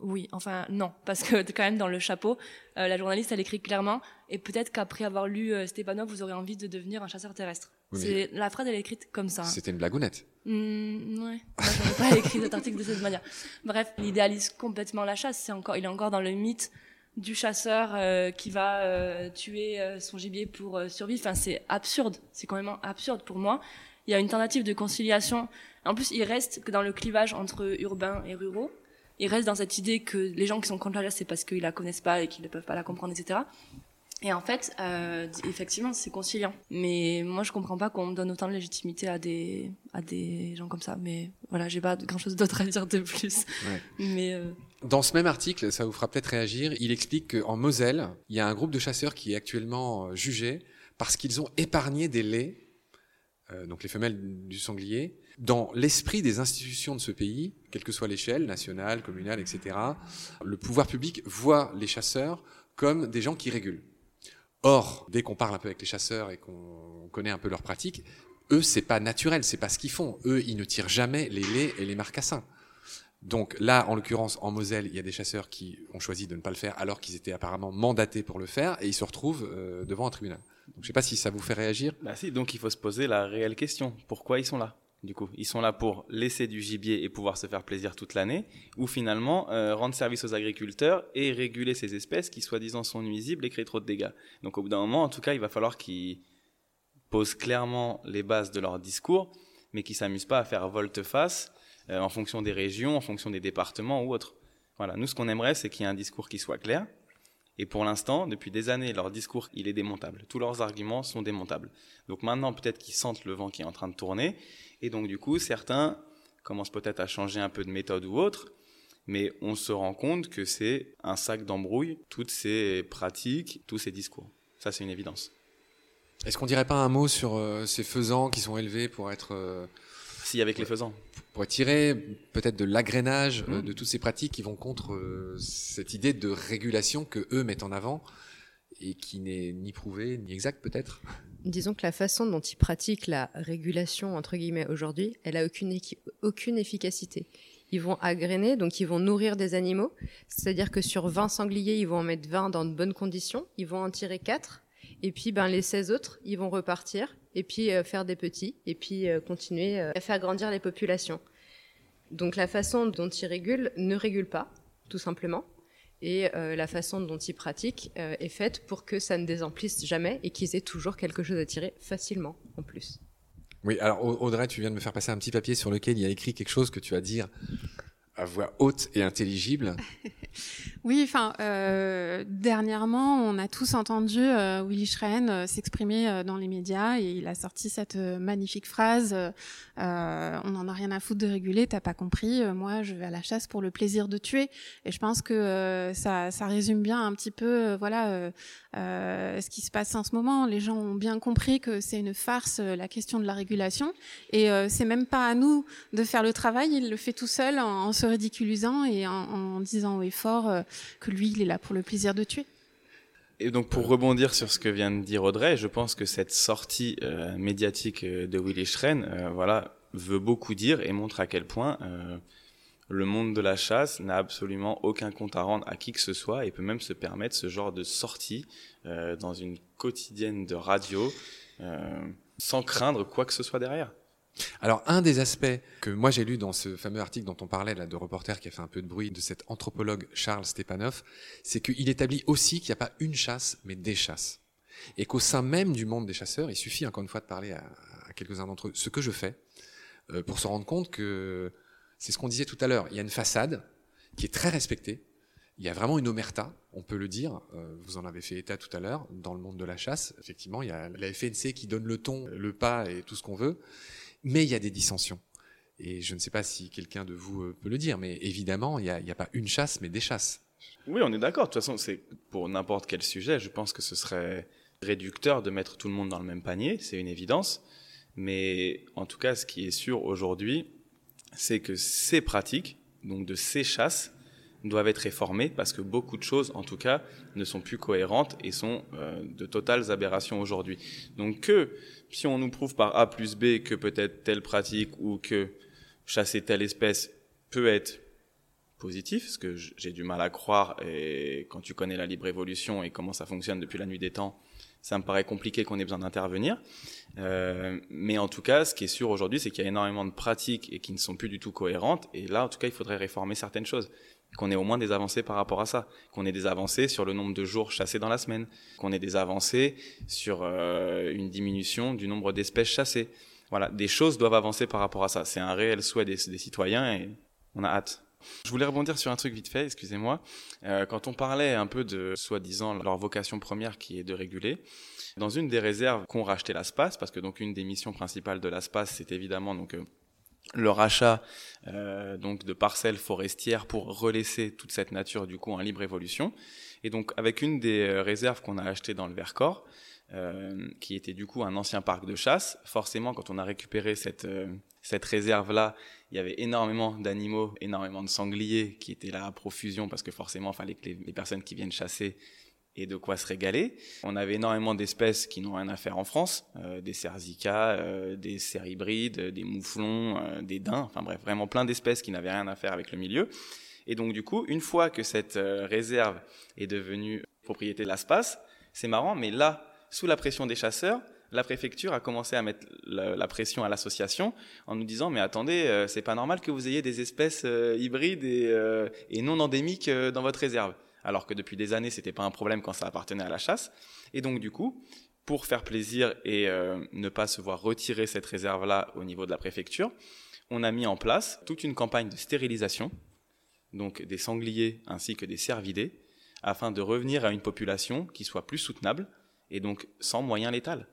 oui, enfin non, parce que [LAUGHS] quand même dans le chapeau, euh, la journaliste elle écrit clairement, et peut-être qu'après avoir lu euh, Stepanov, vous aurez envie de devenir un chasseur terrestre. Oui, C'est la phrase elle est écrite comme ça. hein. C'était une blagounette. Hmm, ouais, moi j'aurais pas [LAUGHS] écrit cet article de cette manière. Bref, il idéalise complètement la chasse. C'est encore, il est encore dans le mythe du chasseur euh, qui va euh, tuer euh, son gibier pour euh, survivre. Enfin, c'est absurde. C'est quand même absurde pour moi. Il y a une tentative de conciliation. En plus, il reste que dans le clivage entre urbains et ruraux. Il reste dans cette idée que les gens qui sont contre la chasse, c'est parce qu'ils la connaissent pas et qu'ils ne peuvent pas la comprendre, etc. Et en fait, euh, effectivement, c'est conciliant. Mais moi, je comprends pas qu'on donne autant de légitimité à des à des gens comme ça. Mais voilà, j'ai pas grand chose d'autre à dire de plus. Ouais. Mais euh, Dans ce même article, ça vous fera peut-être réagir, il explique qu'en Moselle, il y a un groupe de chasseurs qui est actuellement euh, jugé parce qu'ils ont épargné des laits, euh, donc les femelles du sanglier, dans l'esprit des institutions de ce pays, quelle que soit l'échelle, nationale, communale, etc. Le pouvoir public voit les chasseurs comme des gens qui régulent. Or, dès qu'on parle un peu avec les chasseurs et qu'on connaît un peu leurs pratiques, eux, c'est pas naturel, c'est pas ce qu'ils font. Eux, ils ne tirent jamais les laits et les marcassins. Donc là, en l'occurrence, en Moselle, il y a des chasseurs qui ont choisi de ne pas le faire alors qu'ils étaient apparemment mandatés pour le faire et ils se retrouvent euh, devant un tribunal. Donc, je sais pas si ça vous fait réagir. Bah si, donc il faut se poser la réelle question. Pourquoi ils sont là du coup? Ils sont là pour laisser du gibier et pouvoir se faire plaisir toute l'année, ou finalement euh, rendre service aux agriculteurs et réguler ces espèces qui soi-disant sont nuisibles et créent trop de dégâts? Donc au bout d'un moment, en tout cas, il va falloir qu'ils posent clairement les bases de leur discours, mais qu'ils s'amusent pas à faire volte-face euh, en fonction des régions, en fonction des départements ou autres. Voilà, nous ce qu'on aimerait, c'est qu'il y ait un discours qui soit clair. Et pour l'instant, depuis des années, leur discours, il est démontable. Tous leurs arguments sont démontables. Donc maintenant, peut-être qu'ils sentent le vent qui est en train de tourner et donc, du coup, certains commencent peut-être à changer un peu de méthode ou autre, mais on se rend compte que c'est un sac d'embrouille, toutes ces pratiques, tous ces discours. Ça, c'est une évidence. Est-ce qu'on dirait pas un mot sur euh, ces faisans qui sont élevés pour être... Euh, si, avec les faisans. Pour tirer peut-être de l'agrénage euh, mmh. de toutes ces pratiques qui vont contre cette idée de régulation que eux mettent en avant et qui n'est ni prouvée ni exacte peut-être? Disons que la façon dont ils pratiquent la régulation, entre guillemets, aujourd'hui, elle a aucune, aucune efficacité. Ils vont agréner, donc ils vont nourrir des animaux. C'est-à-dire que sur 20 sangliers, ils vont en mettre 20 dans de bonnes conditions. Ils vont en tirer 4. Et puis, ben, les 16 autres, ils vont repartir. Et puis, euh, faire des petits. Et puis, euh, continuer euh, à faire grandir les populations. Donc, la façon dont ils régulent ne régule pas, tout simplement et la façon dont ils pratiquent est faite pour que ça ne désemplisse jamais et qu'ils aient toujours quelque chose à tirer facilement en plus. Oui, alors Audrey, tu viens de me faire passer un petit papier sur lequel il y a écrit quelque chose que tu vas dire à voix haute et intelligible. [LAUGHS] oui, enfin, euh, dernièrement, on a tous entendu euh, Willy Schren euh, s'exprimer euh, dans les médias et il a sorti cette magnifique phrase On n'en a rien à foutre de réguler, t'as pas compris. moi, je vais à la chasse pour le plaisir de tuer. Et je pense que ça, ça résume bien un petit peu, voilà, ce qui se passe en ce moment. Les gens ont bien compris que c'est une farce la question de la régulation et c'est même pas à nous de faire le travail. Il le fait tout seul en, en se ridiculisant et en, disant haut et fort euh, que lui, il est là pour le plaisir de tuer. Et donc pour rebondir sur ce que vient de dire Audrey, je pense que cette sortie euh, médiatique euh, de Willy Schren, voilà, veut beaucoup dire et montre à quel point le monde de la chasse n'a absolument aucun compte à rendre à qui que ce soit et peut même se permettre ce genre de sortie dans une quotidienne de radio sans craindre quoi que ce soit derrière. Alors, un des aspects que moi j'ai lu dans ce fameux article dont on parlait, là, de reporter qui a fait un peu de bruit, de cet anthropologue Charles Stepanov, c'est qu'il établit aussi qu'il n'y a pas une chasse, mais des chasses. Et qu'au sein même du monde des chasseurs, il suffit encore une fois de parler à, quelques-uns d'entre eux, ce que je fais, euh, pour se rendre compte que c'est ce qu'on disait tout à l'heure, il y a une façade qui est très respectée, il y a vraiment une omerta, on peut le dire. Euh, vous en avez fait état tout à l'heure dans le monde de la chasse. Effectivement, il y a la FNC qui donne le ton, le pas et tout ce qu'on veut mais il y a des dissensions. Et je ne sais pas si quelqu'un de vous euh, peut le dire, mais évidemment, il n'y a, a, pas une chasse, mais des chasses. Oui, on est d'accord. De toute façon, c'est pour n'importe quel sujet, je pense que ce serait réducteur de mettre tout le monde dans le même panier, c'est une évidence. Mais en tout cas, ce qui est sûr aujourd'hui, c'est que ces pratiques, donc de ces chasses, doivent être réformées parce que beaucoup de choses, en tout cas, ne sont plus cohérentes et sont euh, de totales aberrations aujourd'hui. Donc que si on nous prouve par A plus B que peut-être telle pratique ou que chasser telle espèce peut être positif, ce que j'ai du mal à croire, et quand tu connais la libre évolution et comment ça fonctionne depuis la nuit des temps, ça me paraît compliqué qu'on ait besoin d'intervenir. Euh, mais en tout cas, ce qui est sûr aujourd'hui, c'est qu'il y a énormément de pratiques et qui ne sont plus du tout cohérentes. Et là, en tout cas, il faudrait réformer certaines choses qu'on ait au moins des avancées par rapport à ça, qu'on ait des avancées sur le nombre de jours chassés dans la semaine, qu'on ait des avancées sur euh, une diminution du nombre d'espèces chassées. Voilà, des choses doivent avancer par rapport à ça. C'est un réel souhait des, citoyens et on a hâte. Je voulais rebondir sur un truc vite fait, excusez-moi. Euh, quand on parlait un peu de soi-disant leur vocation première qui est de réguler, dans une des réserves qu'ont racheté l'ASPAS, parce que donc une des missions principales de l'ASPAS, c'est évidemment donc euh, le rachat euh, donc de parcelles forestières pour relaisser toute cette nature du coup en libre évolution. Et donc avec une des euh, réserves qu'on a achetées dans le Vercors, euh, qui était du coup un ancien parc de chasse, forcément quand on a récupéré cette cette réserve là, il y avait énormément d'animaux, énormément de sangliers qui étaient là à profusion parce que forcément il fallait que les, les personnes qui viennent chasser et de quoi se régaler. On avait énormément d'espèces qui n'ont rien à faire en France, euh, des cerzicas, euh, des céribrides, des mouflons, euh, des daims, enfin bref, vraiment plein d'espèces qui n'avaient rien à faire avec le milieu. Et donc du coup, une fois que cette réserve est devenue propriété de l'espace, c'est marrant, mais là, sous la pression des chasseurs, la préfecture a commencé à mettre la, pression à l'association en nous disant mais attendez, euh, c'est pas normal que vous ayez des espèces euh, hybrides euh, et, non endémiques dans votre réserve. Alors que depuis des années, c'était pas un problème quand ça appartenait à la chasse. Et donc du coup, pour faire plaisir et ne pas se voir retirer cette réserve-là au niveau de la préfecture, on a mis en place toute une campagne de stérilisation, donc des sangliers ainsi que des cervidés, afin de revenir à une population qui soit plus soutenable et donc sans moyens létals.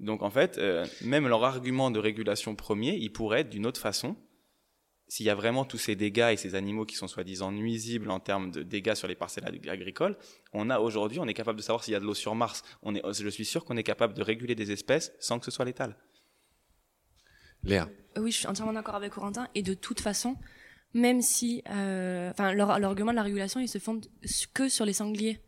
Donc en fait, euh, même leur argument de régulation premier, il pourrait être d'une autre façon. S'il y a vraiment tous ces dégâts et ces animaux qui sont soi-disant nuisibles en termes de dégâts sur les parcelles agricoles, on a aujourd'hui, on est capable de savoir s'il y a de l'eau sur Mars. On est, je suis sûr qu'on est capable de réguler des espèces sans que ce soit létal. Léa. Oui, je suis entièrement d'accord avec Corentin. Et de toute façon, même si, euh, enfin, leur, leur, argument de la régulation, il se fonde que sur les sangliers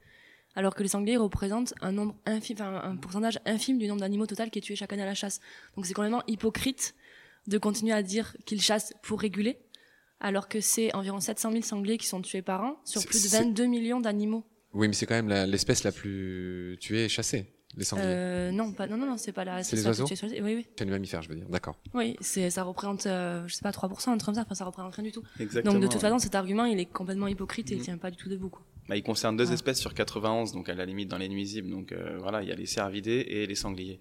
alors que les sangliers représentent un nombre infime, un pourcentage infime du nombre d'animaux total qui est tué chaque année à la chasse. Donc c'est complètement hypocrite de continuer à dire qu'ils chassent pour réguler, alors que c'est environ 700 000 sangliers qui sont tués par an sur plus de 22 millions d'animaux. Oui, mais c'est quand même l'espèce la, plus tuée et chassée. Les sangliers. Euh, non, pas, non, non, non, c'est pas la. C'est les oiseaux. Oui, oui. C'est les mammifères, je veux dire. D'accord. Oui, c'est, ça représente, euh, je sais pas, 3%, un truc comme ça. Enfin, ça représente rien du tout. Exactement. Donc, de toute façon, cet argument, il est complètement hypocrite et il mm. tient pas du tout debout. Quoi. Bah, il concerne deux espèces sur 91, donc à la limite dans les nuisibles. Donc euh, voilà, il y a les cervidés et les sangliers.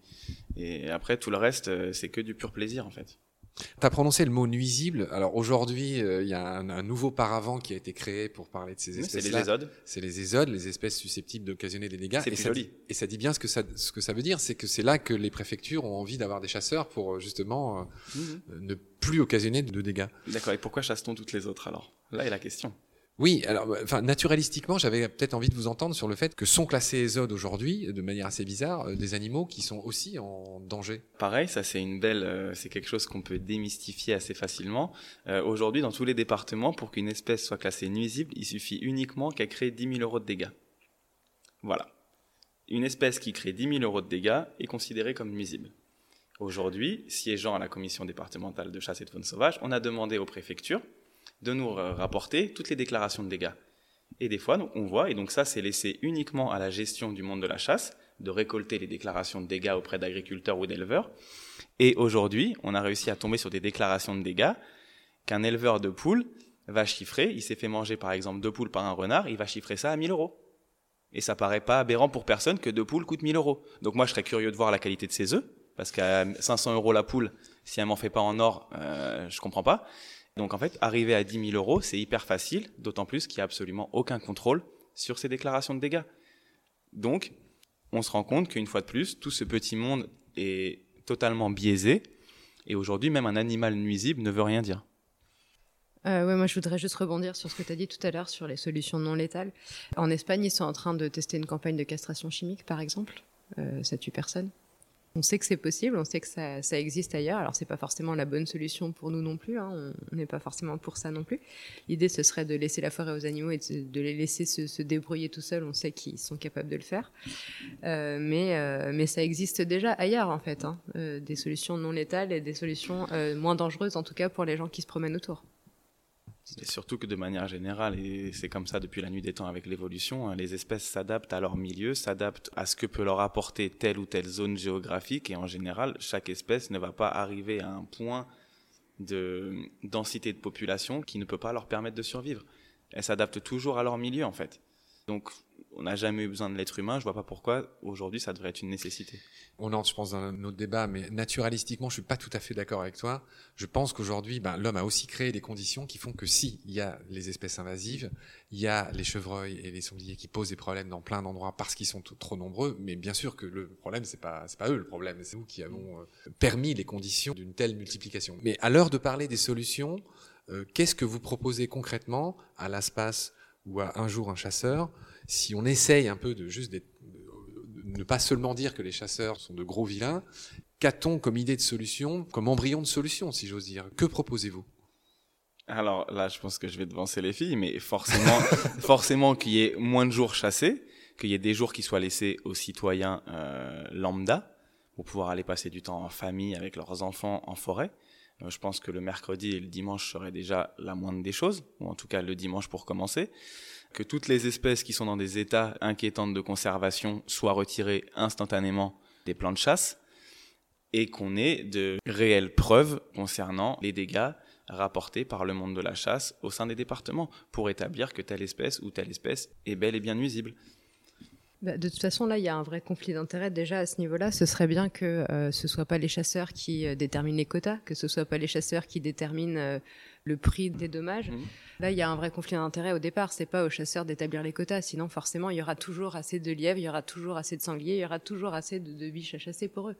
Et après, tout le reste, euh, c'est que du pur plaisir en fait. Tu as prononcé le mot nuisible. Alors aujourd'hui, euh, il y a un, nouveau paravent qui a été créé pour parler de ces espèces. C'est les ésodes. C'est les ésodes, les espèces susceptibles d'occasionner des dégâts. C'est joli. et ça dit bien ce que ça, ce que ça veut dire, c'est que c'est là que les préfectures ont envie d'avoir des chasseurs pour justement mhm. ne plus occasionner de dégâts. D'accord. Et pourquoi chasse-t-on toutes les autres alors? Là est la question. Oui, alors, bah, enfin, naturalistiquement, j'avais peut-être envie de vous entendre sur le fait que sont classés ésodes aujourd'hui, de manière assez bizarre, euh, des animaux qui sont aussi en danger. Pareil, ça c'est une belle, euh, c'est quelque chose qu'on peut démystifier assez facilement. Euh, aujourd'hui, dans tous les départements, pour qu'une espèce soit classée nuisible, il suffit uniquement qu'elle crée 10 000 euros de dégâts. Voilà. Une espèce qui crée 10 000 euros de dégâts est considérée comme nuisible. Aujourd'hui, siégeant à la commission départementale de chasse et de faune sauvage, on a demandé aux préfectures de nous rapporter toutes les déclarations de dégâts. Et des fois, on voit, et donc ça, c'est laissé uniquement à la gestion du monde de la chasse, de récolter les déclarations de dégâts auprès d'agriculteurs ou d'éleveurs. Et aujourd'hui, on a réussi à tomber sur des déclarations de dégâts qu'un éleveur de poules va chiffrer. Il s'est fait manger, par exemple, deux poules par un renard, il va chiffrer ça à 1000 euros. Et ça paraît pas aberrant pour personne que deux poules coûtent 1000 euros. Donc moi, je serais curieux de voir la qualité de ces œufs, parce qu'à 500 euros la poule, si elle m'en fait pas en or, euh, je comprends pas. Donc en fait, arriver à 10 000 euros, c'est hyper facile, d'autant plus qu'il n'y a absolument aucun contrôle sur ces déclarations de dégâts. Donc, on se rend compte qu'une fois de plus, tout ce petit monde est totalement biaisé, et aujourd'hui, même un animal nuisible ne veut rien dire. Euh, moi je voudrais juste rebondir sur ce que tu as dit tout à l'heure sur les solutions non létales. En Espagne, ils sont en train de tester une campagne de castration chimique, par exemple. Euh, ça tue personne. On sait que c'est possible, on sait que ça, existe ailleurs. Alors c'est pas forcément la bonne solution pour nous non plus. Hein. On n'est pas forcément pour ça non plus. L'idée ce serait de laisser la forêt aux animaux et de, les laisser se, débrouiller tout seuls. On sait qu'ils sont capables de le faire, euh, mais euh, mais ça existe déjà ailleurs en fait. Hein. Euh, des solutions non létales et des solutions moins dangereuses en tout cas pour les gens qui se promènent autour. Surtout que de manière générale, et c'est comme ça depuis la nuit des temps avec l'évolution, hein, les espèces s'adaptent à leur milieu, s'adaptent à ce que peut leur apporter telle ou telle zone géographique, et en général, chaque espèce ne va pas arriver à un point de densité de population qui ne peut pas leur permettre de survivre. Elles s'adaptent toujours à leur milieu, en fait. Donc, on n'a jamais eu besoin de l'être humain. Je vois pas pourquoi aujourd'hui ça devrait être une nécessité. On entre, je pense, dans un autre débat, mais naturalistiquement, je suis pas tout à fait d'accord avec toi. Je pense qu'aujourd'hui, ben, l'homme a aussi créé des conditions qui font que si il y a les espèces invasives, il y a les chevreuils et les sangliers qui posent des problèmes dans plein d'endroits parce qu'ils sont trop nombreux. Mais bien sûr que le problème, c'est pas, c'est pas eux le problème, c'est nous qui avons euh, permis les conditions d'une telle multiplication. Mais à l'heure de parler des solutions, euh, qu'est-ce que vous proposez concrètement à l'espace ou à un jour un chasseur si on essaye un peu de juste ne pas seulement dire que les chasseurs sont de gros vilains, qu'a-t-on comme idée de solution, comme embryon de solution, si j'ose dire? Que proposez-vous? Alors là, je pense que je vais devancer les filles, mais forcément, [LAUGHS] forcément qu'il y ait moins de jours chassés, qu'il y ait des jours qui soient laissés aux citoyens euh, lambda pour pouvoir aller passer du temps en famille avec leurs enfants en forêt. Euh, je pense que le mercredi et le dimanche seraient déjà la moindre des choses, ou en tout cas le dimanche pour commencer que toutes les espèces qui sont dans des états inquiétants de conservation soient retirées instantanément des plans de chasse. et qu'on ait de réelles preuves concernant les dégâts rapportés par le monde de la chasse au sein des départements pour établir que telle espèce ou telle espèce est bel et bien nuisible. Bah, de toute façon, là, il y a un vrai conflit d'intérêts déjà à ce niveau-là. Ce serait bien que euh, ce soit pas les chasseurs qui euh, déterminent les quotas, que ce soit pas les chasseurs qui déterminent euh, le prix des dommages. Mhm. Là, il y a un vrai conflit d'intérêts au départ. C'est pas aux chasseurs d'établir les quotas. Sinon, forcément, il y aura toujours assez de lièvres, il y aura toujours assez de sangliers, il y aura toujours assez de, de biches à chasser pour eux.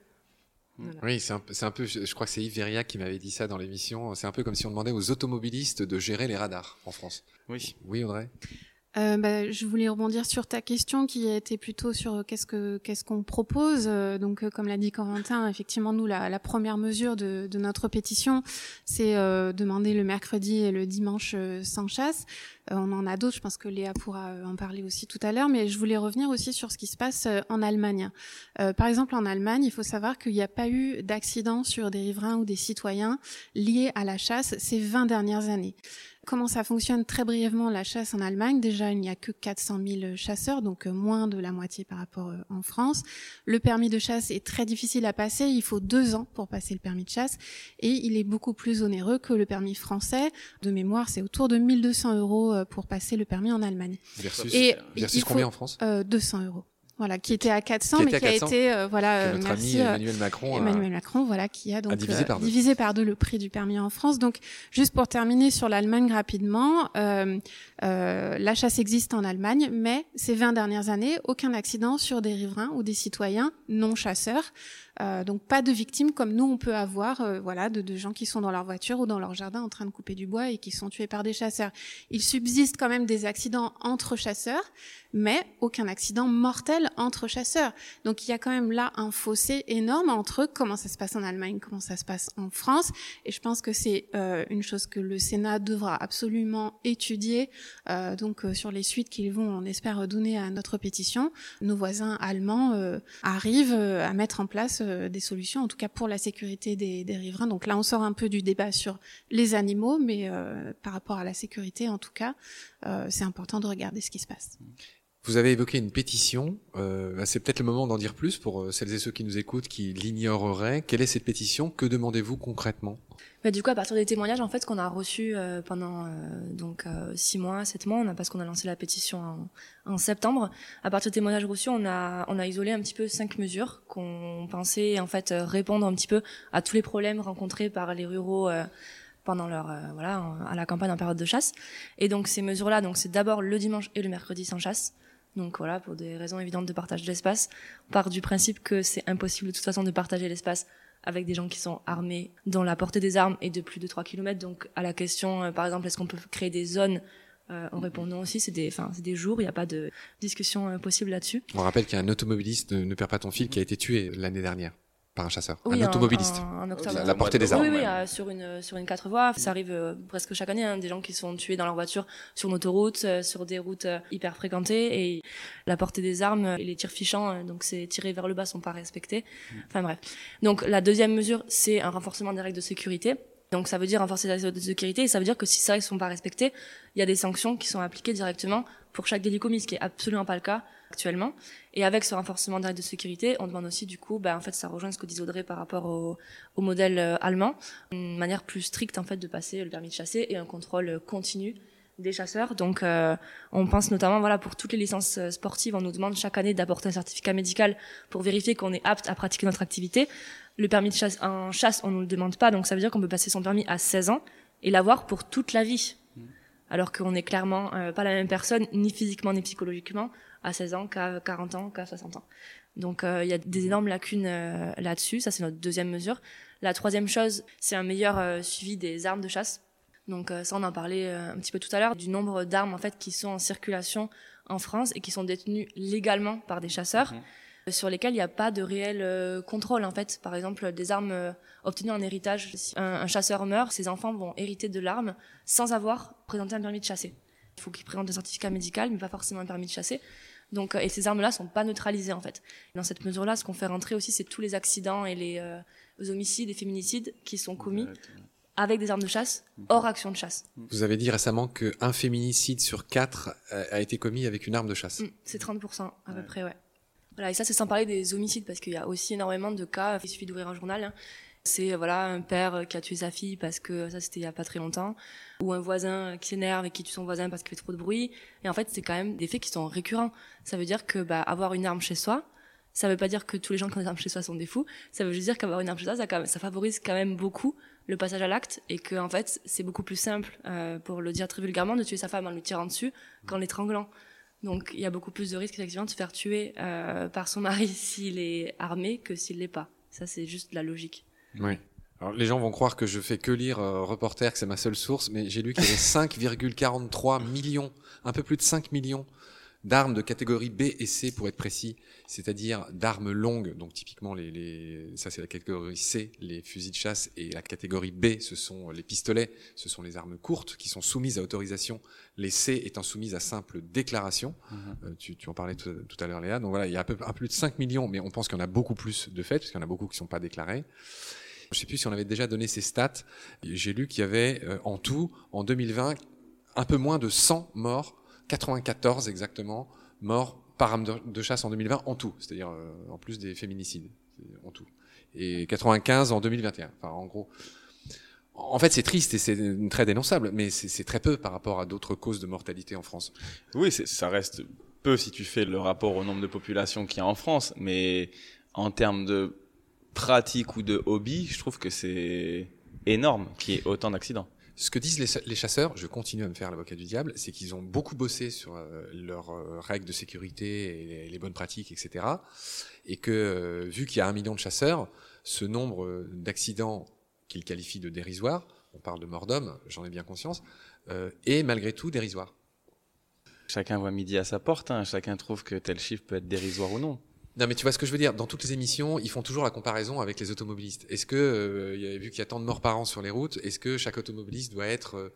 Voilà. Oui, c'est un, peu- c'est un peu, je je crois que c'est Yves Verriac qui m'avait dit ça dans l'émission. C'est un peu comme si on demandait aux automobilistes de gérer les radars en France. Oui. Oui, Audrey? Euh, bah, je voulais rebondir sur ta question qui était plutôt sur euh, qu'est-ce que qu'est-ce qu'on propose. Euh, donc, euh, comme l'a dit Corentin, effectivement, nous la, première mesure de, de notre pétition, c'est euh, demander le mercredi et le dimanche sans chasse. Euh, on en a d'autres, je pense que Léa pourra en parler aussi tout à l'heure, mais je voulais revenir aussi sur ce qui se passe en Allemagne. Par exemple, en Allemagne, il faut savoir qu'il n'y a pas eu d'accident sur des riverains ou des citoyens liés à la chasse ces 20 dernières années. Comment ça fonctionne très brièvement la chasse en Allemagne Déjà, il n'y a que 400 000 chasseurs, donc euh, moins de la moitié par rapport euh, en France. Le permis de chasse est très difficile à passer, il faut deux ans pour passer le permis de chasse, et il est beaucoup plus onéreux que le permis français. De mémoire, c'est autour de 1200 euros euh, pour passer le permis en Allemagne. Versus, Et versus il faut- combien en France? Euh, 200 euros. Voilà, qui était à 400, Qui mais qui 400, a été, euh, voilà, euh, notre merci. ami euh, Emmanuel Macron a- Emmanuel Macron, voilà, qui a donc divisé par deux. divisé par deux le prix du permis en France. Donc, juste pour terminer sur l'Allemagne rapidement, euh, euh, la chasse existe en Allemagne, mais ces 20 dernières années, aucun accident sur des riverains ou des citoyens non chasseurs. Euh, donc pas de victimes comme nous on peut avoir, euh, voilà, de, de gens qui sont dans leur voiture ou dans leur jardin en train de couper du bois et qui sont tués par des chasseurs. Il subsiste quand même des accidents entre chasseurs, mais aucun accident mortel entre chasseurs. Donc il y a quand même là un fossé énorme entre comment ça se passe en Allemagne, comment ça se passe en France? Et je pense que c'est euh, une chose que le Sénat devra absolument étudier. euh, donc euh, sur les suites qu'ils vont, on espère, donner à notre pétition. Nos voisins allemands euh, arrivent à mettre en place des solutions, en tout cas pour la sécurité des, des riverains. Donc là, on sort un peu du débat sur les animaux, mais euh, par rapport à la sécurité, en tout cas, euh, c'est important de regarder ce qui se passe. Vous avez évoqué une pétition. Euh, bah, c'est peut-être le moment d'en dire plus pour euh, celles et ceux qui nous écoutent, qui l'ignoreraient. Quelle est cette pétition? Que demandez-vous concrètement? Bah, du coup, à partir des témoignages en fait qu'on a reçus euh, pendant euh, donc euh, six mois, sept mois, on a, parce qu'on a lancé la pétition en, en septembre. À partir des témoignages reçus, on a on a isolé un petit peu cinq mesures qu'on pensait en fait euh, répondre un petit peu à tous les problèmes rencontrés par les ruraux. euh, pendant leur euh, voilà à la campagne en période de chasse et donc ces mesures là donc c'est d'abord le dimanche et le mercredi sans chasse donc voilà pour des raisons évidentes de partage de l'espace on part du principe que c'est impossible de toute façon de partager l'espace avec des gens qui sont armés, dont la portée des armes est de plus de 3 km. Donc à la question, euh, par exemple, est-ce qu'on peut créer des zones euh, On répond non aussi, c'est des, enfin, c'est des jours, il n'y a pas de discussion euh, possible là-dessus. On rappelle qu'il y a un automobiliste, ne, ne perds pas ton fil, qui a été tué l'année dernière par un chasseur. Oui, un automobiliste. En, en octobre. La, la portée des armes. oui, oui, euh, sur une sur une quatre voies, ça arrive euh, presque chaque année. Hein, des gens qui sont tués dans leur voiture sur une autoroute, euh, sur des routes euh, hyper fréquentées, et la portée des armes euh, et les tirs fichants, euh, donc c'est tirés vers le bas, sont pas respectés. Enfin bref. Donc la deuxième mesure, c'est un renforcement des règles de sécurité. Donc ça veut dire renforcer les règles de sécurité, et ça veut dire que si ces règles sont pas respectées, il y a des sanctions qui sont appliquées directement pour chaque délit commis, ce qui est absolument pas le cas actuellement. Et avec ce renforcement des règles de sécurité, on demande aussi du coup, bah, en fait, ça rejoint ce que disait Audrey par rapport au, au modèle euh, allemand, une manière plus stricte en fait de passer le permis de chasser et un contrôle euh, continu des chasseurs. Donc, euh, on pense notamment, voilà, pour toutes les licences euh, sportives, on nous demande chaque année d'apporter un certificat médical pour vérifier qu'on est apte à pratiquer notre activité. Le permis de chasse, en chasse, on nous le demande pas, donc ça veut dire qu'on peut passer son permis à 16 ans et l'avoir pour toute la vie. Alors qu'on est clairement euh, pas la même personne, ni physiquement ni psychologiquement, à 16 ans qu'à 40 ans, qu'à 60 ans. Donc euh, il y a des énormes lacunes euh, là-dessus, ça c'est notre deuxième mesure. La troisième chose, c'est un meilleur euh, suivi des armes de chasse. Donc euh, ça on en parlait euh, un petit peu tout à l'heure, du nombre d'armes en fait qui sont en circulation en France et qui sont détenues légalement par des chasseurs. Mhm. sur lesquels il n'y a pas de réel euh, contrôle en fait. Par exemple, des armes euh, obtenues en héritage. Si un, un chasseur meurt, ses enfants vont hériter de l'arme sans avoir présenté un permis de chasser. Il faut qu'ils présentent un certificat médical, mais pas forcément un permis de chasser. Donc, euh, et ces armes-là sont pas neutralisées en fait. Dans cette mesure-là, ce qu'on fait rentrer aussi, c'est tous les accidents et les, euh, les homicides et féminicides qui sont commis avec des armes de chasse hors action de chasse. Vous avez dit récemment qu'un féminicide sur quatre euh, a été commis avec une arme de chasse. Mm, C'est 30% à peu Ouais. près, ouais. Voilà, et ça c'est sans parler des homicides parce qu'il y a aussi énormément de cas. Il suffit d'ouvrir un journal. Hein. C'est voilà un père qui a tué sa fille parce que ça c'était il y a pas très longtemps, ou un voisin qui s'énerve et qui tue son voisin parce qu'il fait trop de bruit. Et en fait c'est quand même des faits qui sont récurrents. Ça veut dire que bah, avoir une arme chez soi, ça veut pas dire que tous les gens qui ont une arme chez soi sont des fous. Ça veut juste dire qu'avoir une arme chez soi, ça, ça favorise quand même beaucoup le passage à l'acte et que en fait c'est beaucoup plus simple, euh, pour le dire très vulgairement, de tuer sa femme en lui tirant dessus qu'en l'étranglant. Donc il y a beaucoup plus de risques effectivement de se faire tuer euh, par son mari [LAUGHS] s'il est armé que s'il l'est pas. Ça c'est juste la logique. Oui. Alors, les gens vont croire que je fais que lire euh, Reporter, que c'est ma seule source, mais j'ai lu qu'il y avait [LAUGHS] 5,43 millions, un peu plus de 5 millions d'armes de catégorie B et C pour être précis, c'est-à-dire d'armes longues, donc typiquement les, les ça c'est la catégorie C, les fusils de chasse, et la catégorie B, ce sont les pistolets, ce sont les armes courtes qui sont soumises à autorisation, les C étant soumises à simple déclaration. Mhm. Euh, tu, tu, en parlais tout, à l'heure Léa, donc voilà, il y a un peu, un peu plus de 5 millions, mais on pense qu'il y en a beaucoup plus de fait, parce qu'il y en a beaucoup qui ne sont pas déclarés. Je sais plus si on avait déjà donné ces stats. J'ai lu qu'il y avait euh, en tout, en 2020, un peu moins de 100 morts 94 exactement morts par arme de, chasse en 2020 en tout, c'est-à-dire euh, en plus des féminicides en tout. Et 95 en 2021. Enfin, en gros. En fait, c'est triste et c'est très dénonçable, mais c'est très peu par rapport à d'autres causes de mortalité en France. Oui, ça reste peu si tu fais le rapport au nombre de population qu'il y a en France, mais en termes de pratique ou de hobby, je trouve que c'est énorme qu'il y ait autant d'accidents. Ce que disent les, chasseurs, je continue à me faire l'avocat du diable, c'est qu'ils ont beaucoup bossé sur euh, leurs euh, règles de sécurité et les, bonnes pratiques, etc. Et que, euh, vu qu'il y a un million de chasseurs, ce nombre d'accidents qu'ils qualifient de dérisoires, on parle de mort d'homme, j'en ai bien conscience, est malgré tout dérisoire. Chacun voit midi à sa porte, hein. chacun trouve que tel chiffre peut être dérisoire ou non. Non, mais tu vois ce que je veux dire. Dans toutes les émissions, ils font toujours la comparaison avec les automobilistes. Est-ce que, euh, vu qu'il y a tant de morts par an sur les routes, est-ce que chaque automobiliste doit être euh,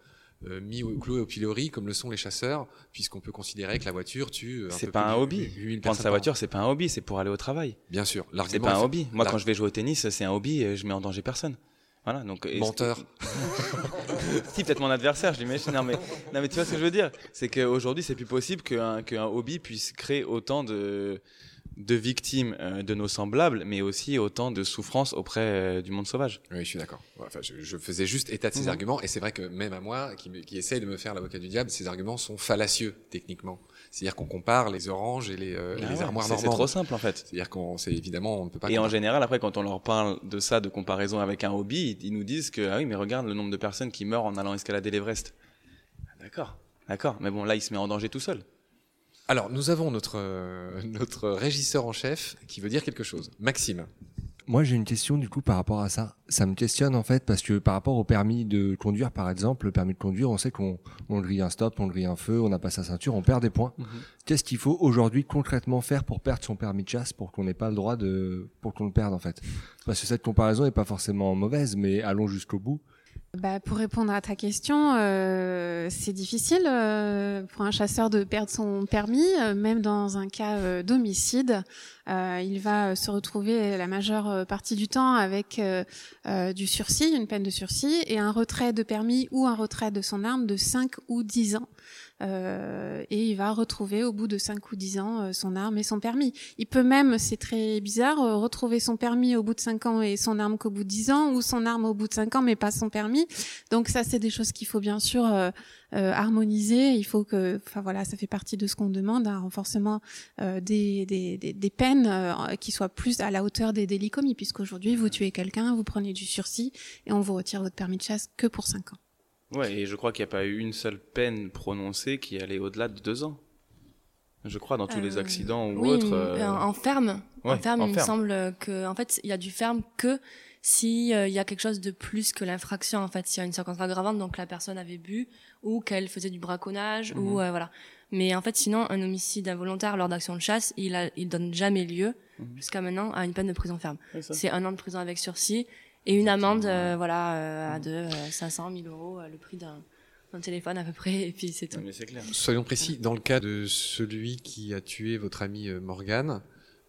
euh, mis ou cloué au pilori comme le sont les chasseurs, puisqu'on peut considérer que la voiture tue. C'est pas un hobby. Prendre sa voiture, c'est pas un hobby, c'est pour aller au travail. Bien sûr. C'est pas un hobby. Moi, quand je vais jouer au tennis, c'est un hobby. Et je mets en danger personne. Voilà, donc. Menteur. [LAUGHS] si, peut-être mon adversaire, je l'imagine. Non, mais, non, mais tu vois ce que je veux dire? C'est qu'aujourd'hui, c'est plus possible qu'un qu'un hobby puisse créer autant de de victimes euh, de nos semblables, mais aussi autant de souffrances auprès euh, du monde sauvage. Oui, je suis d'accord. Enfin, je, faisais juste état de ces mhm. arguments, et c'est vrai que même à moi, qui, qui essaye de me faire l'avocat du diable, ces arguments sont fallacieux techniquement. C'est-à-dire qu'on compare les oranges et les, euh, ah armoires C'est trop simple en fait. C'est-à-dire qu'on, c'est évidemment, on ne peut pas. Et en général, après, quand on leur parle de ça, de comparaison avec un hobby, ils, nous disent que ah oui, mais regarde le nombre de personnes qui meurent en allant escalader l'Everest. D'accord, d'accord. Mais bon, là, il se met en danger tout seul. Alors, nous avons notre, euh, [LAUGHS] notre régisseur en chef qui veut dire quelque chose. Maxime. Moi, j'ai une question du coup par rapport à ça. Ça me questionne en fait parce que par rapport au permis de conduire, par exemple, le permis de conduire, on sait qu'on on grille un stop, on grille un feu, on n'a pas sa ceinture, on perd des points. Mhm. Qu'est-ce qu'il faut aujourd'hui concrètement faire pour perdre son permis de chasse pour qu'on n'ait pas le droit de, pour qu'on le perde en fait? Parce que cette comparaison n'est pas forcément mauvaise, mais allons jusqu'au bout. Bah, pour répondre à ta question, euh, c'est difficile euh, pour un chasseur de perdre son permis, euh, même dans un cas euh, d'homicide. il va se retrouver la majeure partie du temps avec du sursis, une peine de sursis, et un retrait de permis ou un retrait de son arme de 5 ou 10 ans. Euh, et il va retrouver au bout de 5 ou 10 ans euh, son arme et son permis. Il peut même, c'est très bizarre, euh, retrouver son permis au bout de 5 ans et son arme qu'au bout de 10 ans, ou son arme au bout de 5 ans mais pas son permis. Donc ça, c'est des choses qu'il faut bien sûr harmoniser. Il faut que, enfin voilà, ça fait partie de ce qu'on demande, un renforcement des, des, des, des, peines qui soient plus à la hauteur des délits commis, puisqu'aujourd'hui, vous tuez quelqu'un, vous prenez du sursis et on vous retire votre permis de chasse que pour 5 ans. Ouais, et je crois qu'il n'y a pas eu une seule peine prononcée qui allait au-delà de deux ans. Je crois dans tous les euh, accidents ou autres. Euh... En ferme, en ferme, il me semble que en fait il y a du ferme que s'il euh, y a quelque chose de plus que l'infraction en fait, s'il y a une circonstance aggravante, donc la personne avait bu ou qu'elle faisait du braconnage ou mhm. euh, voilà. Mais en fait, sinon, un homicide involontaire lors d'actions de chasse, il a, il donne jamais lieu mhm. jusqu'à maintenant à une peine de prison ferme. C'est un an de prison avec sursis et une amende, euh, voilà, euh, à de 500 euh, 000 euros, le prix d'un téléphone à peu près, et puis c'est tout. clair. Soyons précis, dans le cas de celui qui a tué votre ami Morgane,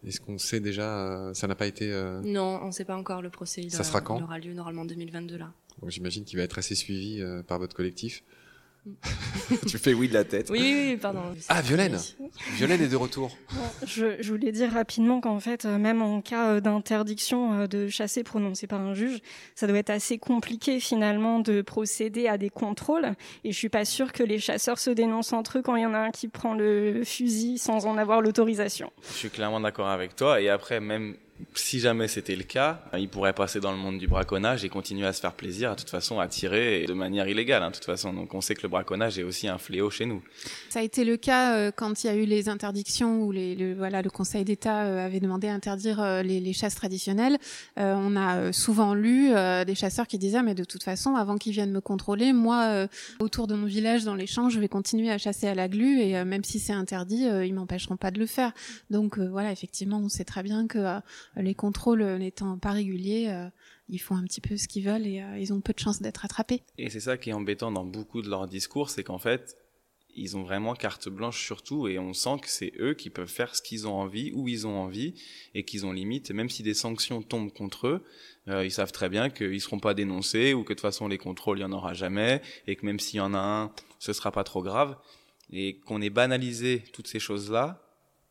est-ce qu'on sait déjà, ça n'a pas été... Non, on ne sait pas encore le procès. Il ça sera quand Il aura lieu normalement en 2022 là. J'imagine qu'il va être assez suivi par votre collectif. [LAUGHS] tu fais oui de la tête. Oui, oui, oui pardon. Ah, Violaine Violaine est de retour. je, je, voulais dire rapidement qu'en fait, euh, même en cas euh, d'interdiction euh, de chasser prononcée par un juge, ça doit être assez compliqué finalement de procéder à des contrôles. Et je suis pas sûre que les chasseurs se dénoncent entre eux quand il y en a un qui prend le fusil sans en avoir l'autorisation. Je suis clairement d'accord avec toi. Et après, même si jamais c'était le cas, il pourrait passer dans le monde du braconnage et continuer à se faire plaisir, à toute façon, à tirer de manière illégale, hein, de toute façon. Donc on sait que le braconnage est aussi un fléau chez nous. Ça a été le cas euh, quand il y a eu les interdictions où le, Conseil d'État euh, avait demandé à interdire euh, les, les, chasses traditionnelles. on a souvent lu des chasseurs qui disaient mais de toute façon, avant qu'ils viennent me contrôler, moi, autour de mon village, dans les champs, je vais continuer à chasser à la glu et même si c'est interdit, ils m'empêcheront pas de le faire. Donc voilà, effectivement, on sait très bien que les contrôles n'étant pas réguliers, euh, ils font un petit peu ce qu'ils veulent et euh, ils ont peu de chances d'être attrapés. Et c'est ça qui est embêtant dans beaucoup de leurs discours, c'est qu'en fait, ils ont vraiment carte blanche sur tout et on sent que c'est eux qui peuvent faire ce qu'ils ont envie, où ils ont envie et qu'ils ont limite, même si des sanctions tombent contre eux, euh, ils savent très bien qu'ils seront pas dénoncés ou que de toute façon les contrôles il y en aura jamais et que même s'il y en a un, ce sera pas trop grave et qu'on ait banalisé toutes ces choses-là,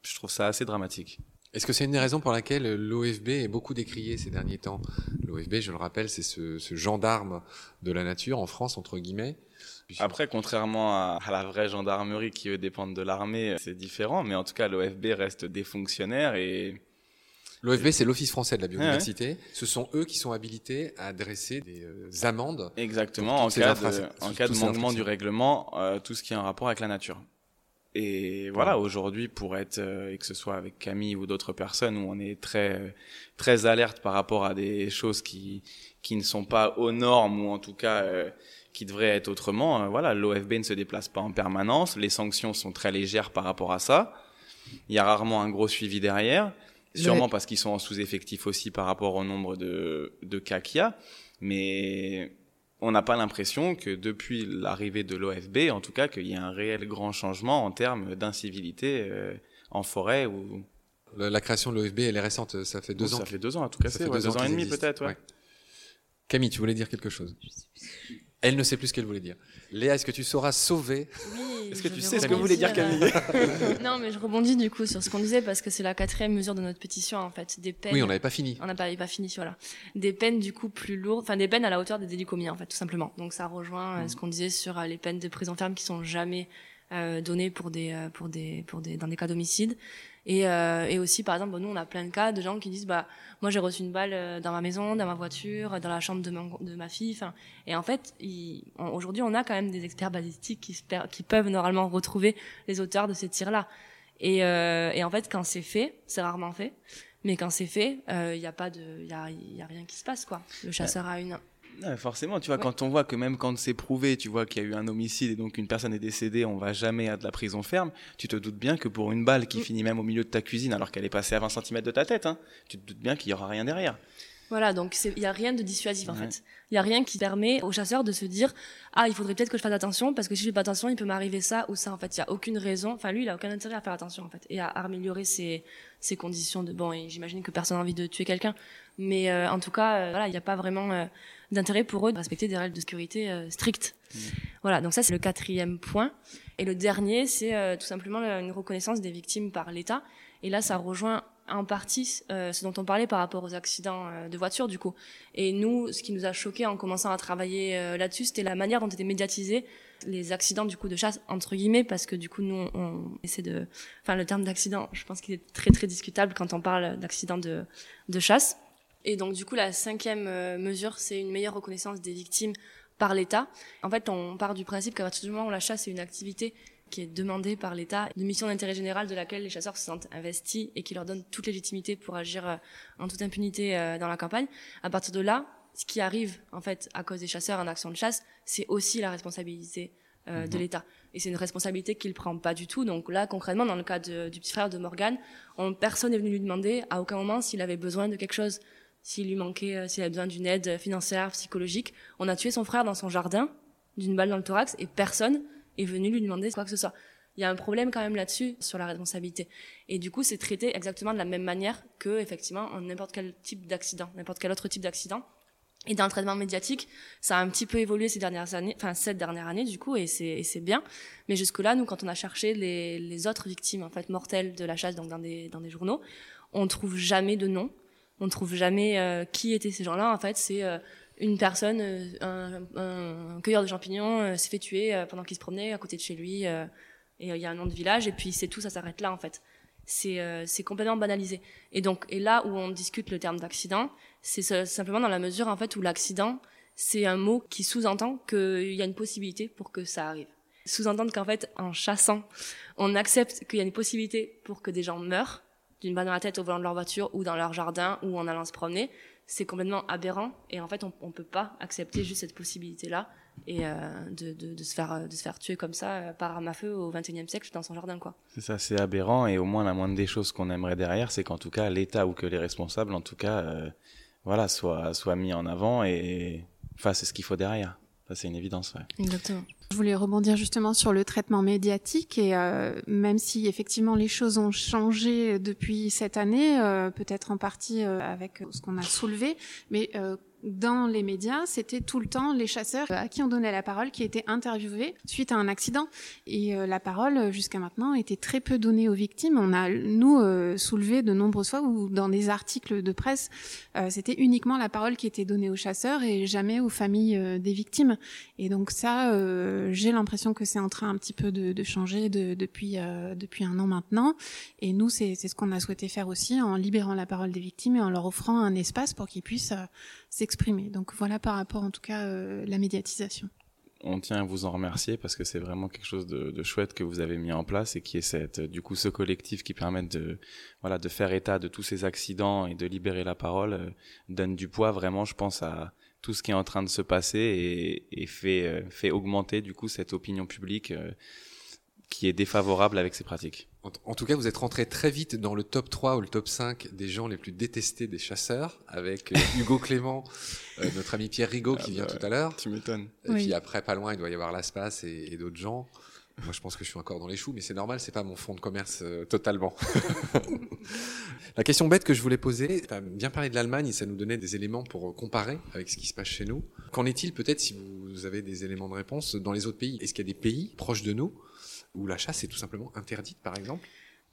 je trouve ça assez dramatique. Est-ce que c'est une des raisons pour laquelle l'OFB est beaucoup décrié ces derniers temps? L'OFB, je le rappelle, c'est ce, ce, gendarme de la nature en France, entre guillemets. Après, contrairement à, à la vraie gendarmerie qui, eux, dépendent de l'armée, c'est différent. Mais en tout cas, l'OFB reste des fonctionnaires et... L'OFB, c'est l'Office français de la biodiversité. Ouais. Ce sont eux qui sont habilités à dresser des euh, amendes. Exactement, en cas, de, en cas de manquement du règlement, euh, tout ce qui est en rapport avec la nature. Et voilà, aujourd'hui, pour être, euh, et que ce soit avec Camille ou d'autres personnes, où on est très, très alerte par rapport à des choses qui, qui ne sont pas aux normes, ou en tout cas, euh, qui devraient être autrement. Euh, voilà, l'OFB ne se déplace pas en permanence, les sanctions sont très légères par rapport à ça. Il y a rarement un gros suivi derrière, sûrement parce qu'ils sont en sous-effectif aussi par rapport au nombre de, de cas qu'il y a. Mais on n'a pas l'impression que depuis l'arrivée de l'OFB, en tout cas, qu'il y a un réel grand changement en termes d'incivilité euh, en forêt ou. La, création de l'OFB, elle est récente, ça fait deux oh, ans. Ça fait deux ans, en tout cas, ça, fait deux, ans, et demi peut-être. Ouais. Camille, tu voulais dire quelque chose? Elle ne sait plus ce qu'elle voulait dire. Léa, est-ce que tu sauras sauver? Oui. [LAUGHS] Est-ce que tu sais ce que voulait dire Camille? [LAUGHS] Non, mais je rebondis du coup sur ce qu'on disait parce que c'est la quatrième mesure de notre pétition en fait. Des peines. Oui, on n'avait pas fini. On n'avait pas, fini, voilà. Des peines du coup plus lourdes, enfin des peines à la hauteur des délits commis en fait, tout simplement. Donc ça rejoint mmh. ce qu'on disait sur euh, les peines de prison ferme qui sont jamais euh, données pour des, euh, pour des, pour des, dans des cas d'homicide. Et, euh, et aussi, par exemple, nous, on a plein de cas de gens qui disent, bah, moi, j'ai reçu une balle euh, dans ma maison, dans ma voiture, dans la chambre de, mon, de ma fille. Enfin, et en fait, aujourd'hui, on a quand même des experts balistiques qui, qui peuvent normalement retrouver les auteurs de ces tirs-là. Et, euh, et en fait, quand c'est fait, c'est rarement fait. Mais quand c'est fait, il euh, n'y a pas de, il y a, y a rien qui se passe, quoi. Le chasseur a une Ouais, forcément, tu vois, ouais. quand on voit que même quand c'est prouvé, tu vois qu'il y a eu un homicide et donc une personne est décédée, on va jamais à de la prison ferme, tu te doutes bien que pour une balle qui mmh. finit même au milieu de ta cuisine alors qu'elle est passée à 20 cm de ta tête, hein, tu te doutes bien qu'il y aura rien derrière. Voilà, donc il y a rien de dissuasif en ouais. fait. Il y a rien qui permet au chasseur de se dire ah il faudrait peut-être que je fasse attention parce que si je fais pas attention il peut m'arriver ça ou ça. En fait, il y a aucune raison. Enfin lui il a aucun intérêt à faire attention en fait et à améliorer ses ses conditions de bon. Et j'imagine que personne n'a envie de tuer quelqu'un, mais euh, en tout cas euh, voilà il n'y a pas vraiment euh, d'intérêt pour eux de respecter des règles de sécurité euh, strictes. Mmh. Voilà, donc ça c'est le quatrième point. Et le dernier c'est euh, tout simplement une reconnaissance des victimes par l'État. Et là ça rejoint en partie euh, ce dont on parlait par rapport aux accidents euh, de voiture du coup. Et nous, ce qui nous a choqué en commençant à travailler euh, là-dessus, c'était la manière dont étaient médiatisés les accidents du coup de chasse entre guillemets parce que du coup nous on essaie de enfin le terme d'accident je pense qu'il est très très discutable quand on parle d'accident de de chasse et donc du coup la cinquième mesure c'est une meilleure reconnaissance des victimes par l'État en fait on part du principe qu'à partir du moment où la chasse est une activité qui est demandée par l'État, une mission d'intérêt général de laquelle les chasseurs se sentent investis et qui leur donne toute légitimité pour agir en toute impunité dans la campagne. À partir de là, ce qui arrive en fait à cause des chasseurs en action de chasse, c'est aussi la responsabilité euh, mmh. de l'État. Et c'est une responsabilité qu'il prend pas du tout. Donc là, concrètement, dans le cas de, du petit frère de Morgan, on, personne n'est venu lui demander à aucun moment s'il avait besoin de quelque chose, s'il lui manquait, euh, s'il avait besoin d'une aide financière, psychologique. On a tué son frère dans son jardin d'une balle dans le thorax et personne est venu lui demander quoi que ce soit. Il y a un problème quand même là-dessus sur la responsabilité. Et du coup, c'est traité exactement de la même manière que effectivement n'importe quel type d'accident, n'importe quel autre type d'accident. Et dans le traitement médiatique, ça a un petit peu évolué ces dernières années, enfin cette dernière année du coup, et c'est bien. Mais jusque là, nous, quand on a cherché les, autres victimes en fait mortelles de la chasse, donc dans des dans des journaux, on trouve jamais de nom, on trouve jamais euh, qui étaient ces gens-là. En fait, c'est euh, une personne, euh, un, un, cueilleur de champignons s'est fait tuer pendant qu'il se promenait à côté de chez lui, et il y a un nom de village, et puis c'est tout, ça s'arrête là en fait. C'est c'est complètement banalisé. Et donc, et là où on discute le terme d'accident c'est simplement dans la mesure en fait où l'accident, c'est un mot qui sous-entend qu'il y a une possibilité pour que ça arrive. Sous-entendre qu'en fait, en chassant, on accepte qu'il y a une possibilité pour que des gens meurent d'une balle dans la tête au volant de leur voiture ou dans leur jardin ou en allant se promener, c'est complètement aberrant et en fait on, on peut pas accepter juste cette possibilité là et euh, de, se faire de se faire tuer comme ça euh, par arme à feu au XXIe siècle dans son jardin. C'est ça, c'est aberrant et au moins la moindre des choses qu'on aimerait derrière, c'est qu'en tout cas l'État ou que les responsables en tout cas euh, voilà, soit, soit mis en avant et c'est ce qu'il faut derrière. Ça, c'est une évidence. Ouais. Exactement. Je voulais rebondir justement sur le traitement médiatique et euh, même si effectivement les choses ont changé depuis cette année, euh, peut-être en partie euh, avec ce qu'on a soulevé, mais euh, dans les médias, c'était tout le temps les chasseurs à qui on donnait la parole qui étaient interviewés suite à un accident. Et euh, la parole, jusqu'à maintenant, était très peu donnée aux victimes. On a, nous, euh, soulevé de nombreuses fois ou dans des articles de presse, euh, c'était uniquement la parole qui était donnée aux chasseurs et jamais aux familles euh, des victimes. Et donc ça, euh, j'ai l'impression que c'est en train un petit peu de, de changer de, depuis, depuis un an maintenant. Et nous, c'est ce qu'on a souhaité faire aussi en libérant la parole des victimes et en leur offrant un espace pour qu'ils puissent s'exprimer. Donc voilà par rapport en tout cas euh, la médiatisation. On tient à vous en remercier parce que c'est vraiment quelque chose de, de, chouette que vous avez mis en place et qui est cette, du coup, ce collectif qui permet de, voilà, de faire état de tous ces accidents et de libérer la parole euh, donne du poids vraiment, je pense, à tout ce qui est en train de se passer et, et fait, euh, fait augmenter du coup cette opinion publique euh, qui est défavorable avec ces pratiques. En, tout cas, vous êtes rentré très vite dans le top 3 ou le top 5 des gens les plus détestés des chasseurs, avec euh, [LAUGHS] Hugo Clément, euh, notre ami Pierre Rigaud qui ah vient bah, tout à l'heure. Tu m'étonnes. Et oui. puis après, pas loin, il doit y avoir Laspace et, et d'autres gens. Moi, je pense que je suis encore dans les choux, mais c'est normal, c'est pas mon fond de commerce euh, totalement. [LAUGHS] la question bête que je voulais poser, bien parler de l'Allemagne, ça nous donnait des éléments pour comparer avec ce qui se passe chez nous. Qu'en est-il peut-être si vous avez des éléments de réponse dans les autres pays? Est-ce qu'il y a des pays proches de nous où la chasse est tout simplement interdite, par exemple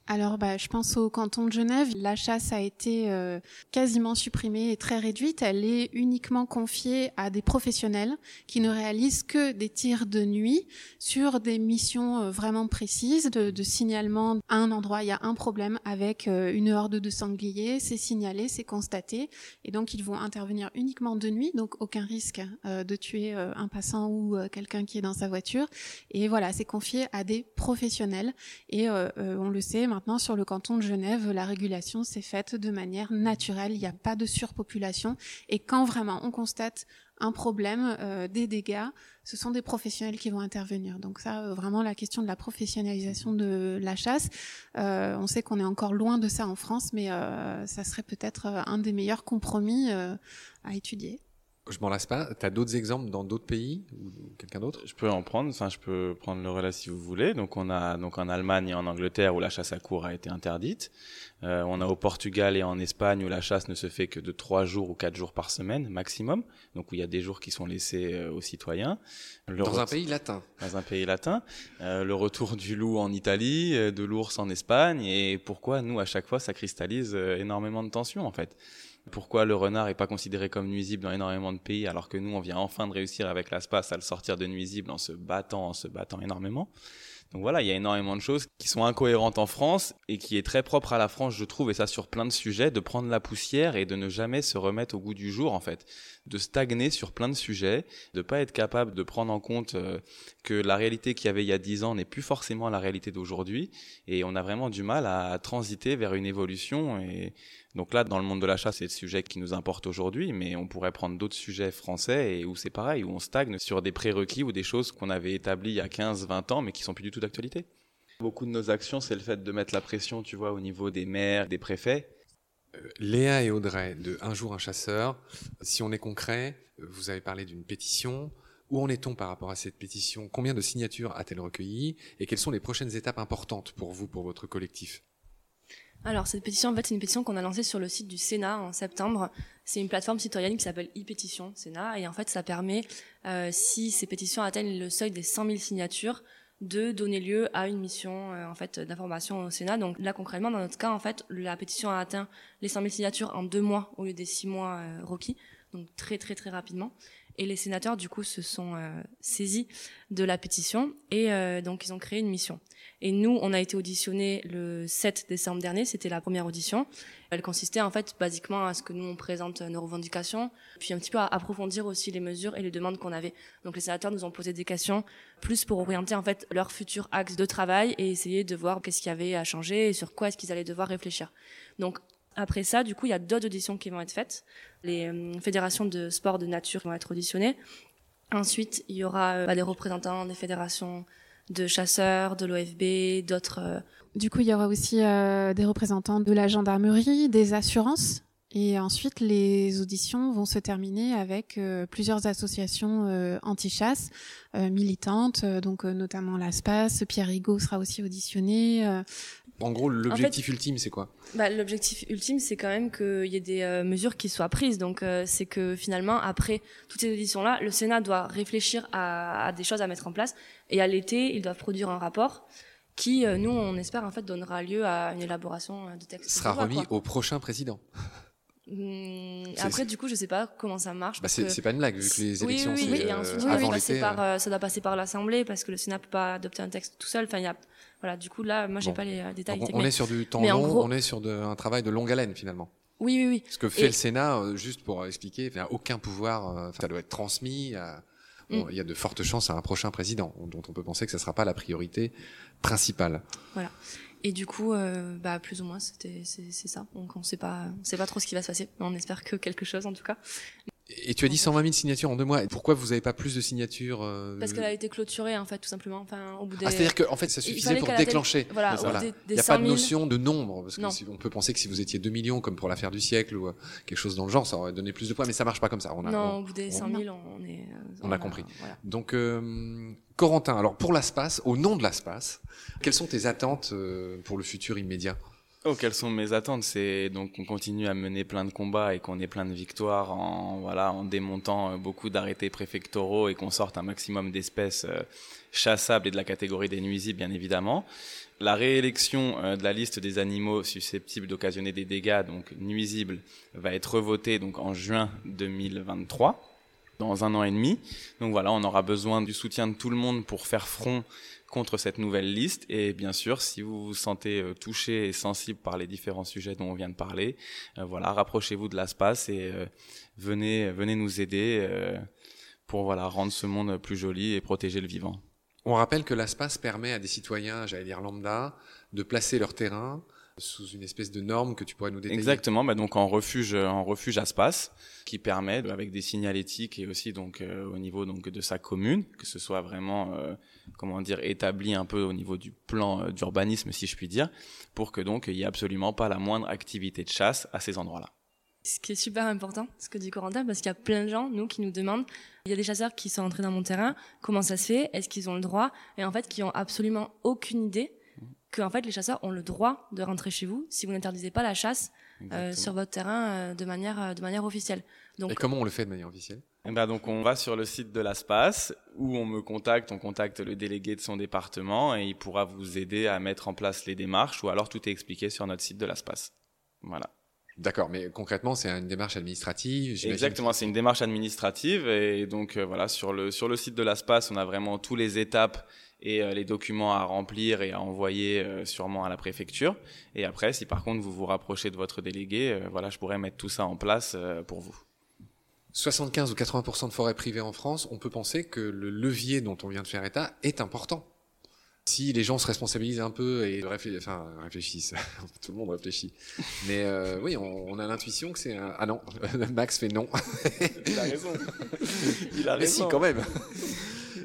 alors, bah, je pense au canton de Genève. La chasse a été euh, quasiment supprimée et très réduite. Elle est uniquement confiée à des professionnels qui ne réalisent que des tirs de nuit sur des missions euh, vraiment précises de, signalement. À un endroit, il y a un problème avec euh, une horde de sangliers. C'est signalé, c'est constaté, et donc ils vont intervenir uniquement de nuit, donc aucun risque de tuer un passant ou quelqu'un qui est dans sa voiture. Et voilà, c'est confié à des professionnels. Et on le sait maintenant sur le canton de Genève, la régulation s'est faite de manière naturelle. Il n'y a pas de surpopulation. Et quand vraiment on constate un problème, euh, des dégâts, ce sont des professionnels qui vont intervenir. Donc ça, euh, vraiment, la question de la professionnalisation de la chasse, euh, on sait qu'on est encore loin de ça en France, mais ça serait peut-être un des meilleurs compromis à étudier. Je m'en lasse pas. Tu as d'autres exemples dans d'autres pays ou quelqu'un d'autre? Je peux en prendre. Enfin, je peux prendre le relais si vous voulez. Donc, on a donc en Allemagne et en Angleterre où la chasse à court a été interdite. Euh, on a au Portugal et en Espagne où la chasse ne se fait que de trois jours ou quatre jours par semaine maximum. Donc, où il y a des jours qui sont laissés euh, aux citoyens. Le dans un pays latin. Dans un pays latin. Euh, le retour du loup en Italie, euh, de l'ours en Espagne. Et pourquoi nous à chaque fois ça cristallise euh, énormément de tensions en fait? Pourquoi le renard est pas considéré comme nuisible dans énormément de pays alors que nous on vient enfin de réussir avec l'espace à le sortir de nuisible en se battant, en se battant énormément. Donc voilà, il y a énormément de choses qui sont incohérentes en France et qui est très propre à la France, je trouve, et ça sur plein de sujets, de prendre la poussière et de ne jamais se remettre au goût du jour, en fait, de stagner sur plein de sujets, de pas être capable de prendre en compte euh, que la réalité qu'il y avait il y a dix ans n'est plus forcément la réalité d'aujourd'hui, et on a vraiment du mal à transiter vers une évolution et donc là, dans le monde de l'achat, c'est le sujet qui nous importe aujourd'hui, mais on pourrait prendre d'autres sujets français et où c'est pareil, où on stagne sur des prérequis ou des choses qu'on avait établies il y a 15, 20 ans, mais qui sont plus du tout d'actualité. Beaucoup de nos actions, c'est le fait de mettre la pression, tu vois, au niveau des maires, des préfets. Euh, Léa et Audrey, de Un jour un chasseur, si on est concret, vous avez parlé d'une pétition. Où en est-on par rapport à cette pétition? Combien de signatures a-t-elle recueilli Et quelles sont les prochaines étapes importantes pour vous, pour votre collectif? Alors cette pétition, en fait, c'est une pétition qu'on a lancée sur le site du Sénat en septembre. C'est une plateforme citoyenne qui s'appelle e-pétition Sénat, et en fait, ça permet, euh, si ces pétitions atteignent le seuil des 100 000 signatures, de donner lieu à une mission euh, en fait d'information au Sénat. Donc là concrètement, dans notre cas, en fait, la pétition a atteint les 100 000 signatures en deux mois au lieu des six mois euh, requis, donc très très très rapidement. Et les sénateurs, du coup, se sont euh, saisis de la pétition et euh, donc ils ont créé une mission. Et nous, on a été auditionnés le 7 décembre dernier, c'était la première audition. Elle consistait en fait basiquement à ce que nous on présente nos revendications, puis un petit peu à approfondir aussi les mesures et les demandes qu'on avait. Donc les sénateurs nous ont posé des questions plus pour orienter en fait leur futur axe de travail et essayer de voir qu'est-ce qu'il y avait à changer et sur quoi est-ce qu'ils allaient devoir réfléchir. Donc après ça, du coup, il y a d'autres auditions qui vont être faites. Les euh, fédérations de sport de nature vont être auditionnées. Ensuite, il y aura euh, bah, des représentants des fédérations de chasseurs, de l'OFB, d'autres. euh, Du coup, il y aura aussi euh, des représentants de la gendarmerie, des assurances. Et ensuite, les auditions vont se terminer avec plusieurs associations anti-chasse militantes, donc notamment l'ASPAS. Pierre Rigaud sera aussi auditionné. En gros, l'objectif ultime, c'est quoi? Bah, L'objectif ultime, c'est quand même qu'il y ait des euh, mesures qui soient prises. Donc, euh, c'est que finalement, après toutes ces auditions-là, le Sénat doit réfléchir à, à des choses à mettre en place. Et à l'été, ils doivent produire un rapport qui, euh, nous, on espère, en fait, donnera lieu à une élaboration de texte. Sera remis quoi. au prochain président. C'est- après, du coup, je sais pas comment ça marche. Bah, c'est que- pas une blague, vu que les Oui, élections, oui, oui, avant oui, par, euh, euh, ça doit passer par l'Assemblée parce que le Sénat peut pas adopter un texte tout seul. Enfin, il y a, voilà, du coup, là, moi, j'ai Bon. pas les euh, détails. donc, on, mais- est sur du temps long, gros- on est sur de- un travail de longue haleine, finalement. Oui, oui, oui. Ce que fait Et- le Sénat, euh, juste pour expliquer, il n'y a aucun pouvoir, euh, ça doit être transmis. à- bon, Mm. Il y a de fortes chances à un prochain président, dont on peut penser que ce ne sera pas la priorité principale. Et du coup, euh, bah, plus ou moins, c'était, c'est, c'est ça. Donc, on sait pas, on sait pas trop ce qui va se passer. Mais on espère que quelque chose, en tout cas. Et tu as dit 120 000 signatures en deux mois. Pourquoi vous n'avez pas plus de signatures euh, Parce qu'elle a été clôturée, en fait, tout simplement. Enfin, au bout des. Ah, c'est-à-dire qu'en fait, ça suffisait pour déclencher. Voilà, Voilà. des, Il n'y a pas 100 de 000. notion de nombre, parce que si- on peut penser que si vous étiez 2 millions, comme pour l'affaire du siècle, ou euh, quelque chose dans le genre, ça aurait donné plus de poids, mais ça marche pas comme ça. On a, Non, on- au bout des on- 100 000, on est. euh, On a compris. Voilà. Donc, euh, Corentin, alors pour l'ASPAS, au nom de l'ASPAS, quelles sont tes attentes euh, pour le futur immédiat? Oh, quelles sont mes attentes? C'est donc qu'on continue à mener plein de combats et qu'on ait plein de victoires en voilà en démontant euh, beaucoup d'arrêtés préfectoraux et qu'on sorte un maximum d'espèces euh, chassables et de la catégorie des nuisibles bien évidemment. La réélection euh, de la liste des animaux susceptibles d'occasionner des dégâts donc nuisibles va être revotée donc en juin 2023 dans un an et demi. Donc voilà, on aura besoin du soutien de tout le monde pour faire front contre cette nouvelle liste. Et bien sûr, si vous vous sentez euh, touché et sensible par les différents sujets dont on vient de parler, euh, voilà, rapprochez-vous de l'ASPAS et euh, venez, venez nous aider pour voilà rendre ce monde plus joli et protéger le vivant. On rappelle que l'ASPAS permet à des citoyens, j'allais dire lambda, de placer leur terrain sous une espèce de norme que tu pourrais nous détailler. Exactement, bah donc en refuge, en refuge ASPAS, qui permet avec des signalétiques et aussi donc euh, au niveau donc de sa commune, que ce soit vraiment euh, comment dire établi un peu au niveau du plan euh, d'urbanisme si je puis dire, pour que donc il y ait absolument pas la moindre activité de chasse à ces endroits-là. Ce qui est super important, ce que dit Corentin, parce qu'il y a plein de gens, nous, qui nous demandent, il y a des chasseurs qui sont entrés dans mon terrain, comment ça se fait, est-ce qu'ils ont le droit, et en fait, qui ont absolument aucune idée que, en fait, les chasseurs ont le droit de rentrer chez vous si vous n'interdisez pas la chasse euh, sur votre terrain euh, de manière, euh, de manière officielle. Donc, Et comment on le fait de manière officielle? Eh ben donc on va sur le site de l'ASPAS où on me contacte, on contacte le délégué de son département et il pourra vous aider à mettre en place les démarches ou alors tout est expliqué sur notre site de l'ASPAS. Voilà. D'accord, mais concrètement, c'est une démarche administrative. Exactement, c'est une démarche administrative et donc euh, voilà sur le sur le site de l'ASPAS, on a vraiment tous les étapes et euh, les documents à remplir et à envoyer euh, sûrement à la préfecture. Et après, si par contre vous vous rapprochez de votre délégué, euh, voilà, je pourrais mettre tout ça en place euh, pour vous. 75 ou 80% de forêts privées en France, on peut penser que le levier dont on vient de faire état est important. Si les gens se responsabilisent un peu et réfléchissent, enfin, réfléchissent, [LAUGHS] tout le monde réfléchit. Mais euh, oui, on, on a l'intuition que c'est un... Ah non, [LAUGHS] Max fait non. Il a raison. [LAUGHS] Il a Mais si, raison. quand même.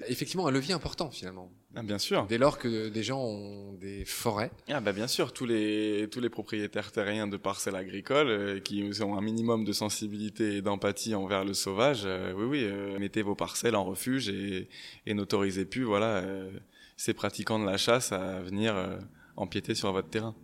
Effectivement, un levier important finalement. Ah, bien sûr. Dès lors que des gens ont des forêts, Ah bah bien sûr, tous les tous les propriétaires terriens de parcelles agricoles euh, qui ont un minimum de sensibilité et d'empathie envers le sauvage, euh, oui oui, euh, mettez vos parcelles en refuge et, et n'autorisez plus voilà ces pratiquants de la chasse à venir empiéter sur votre terrain.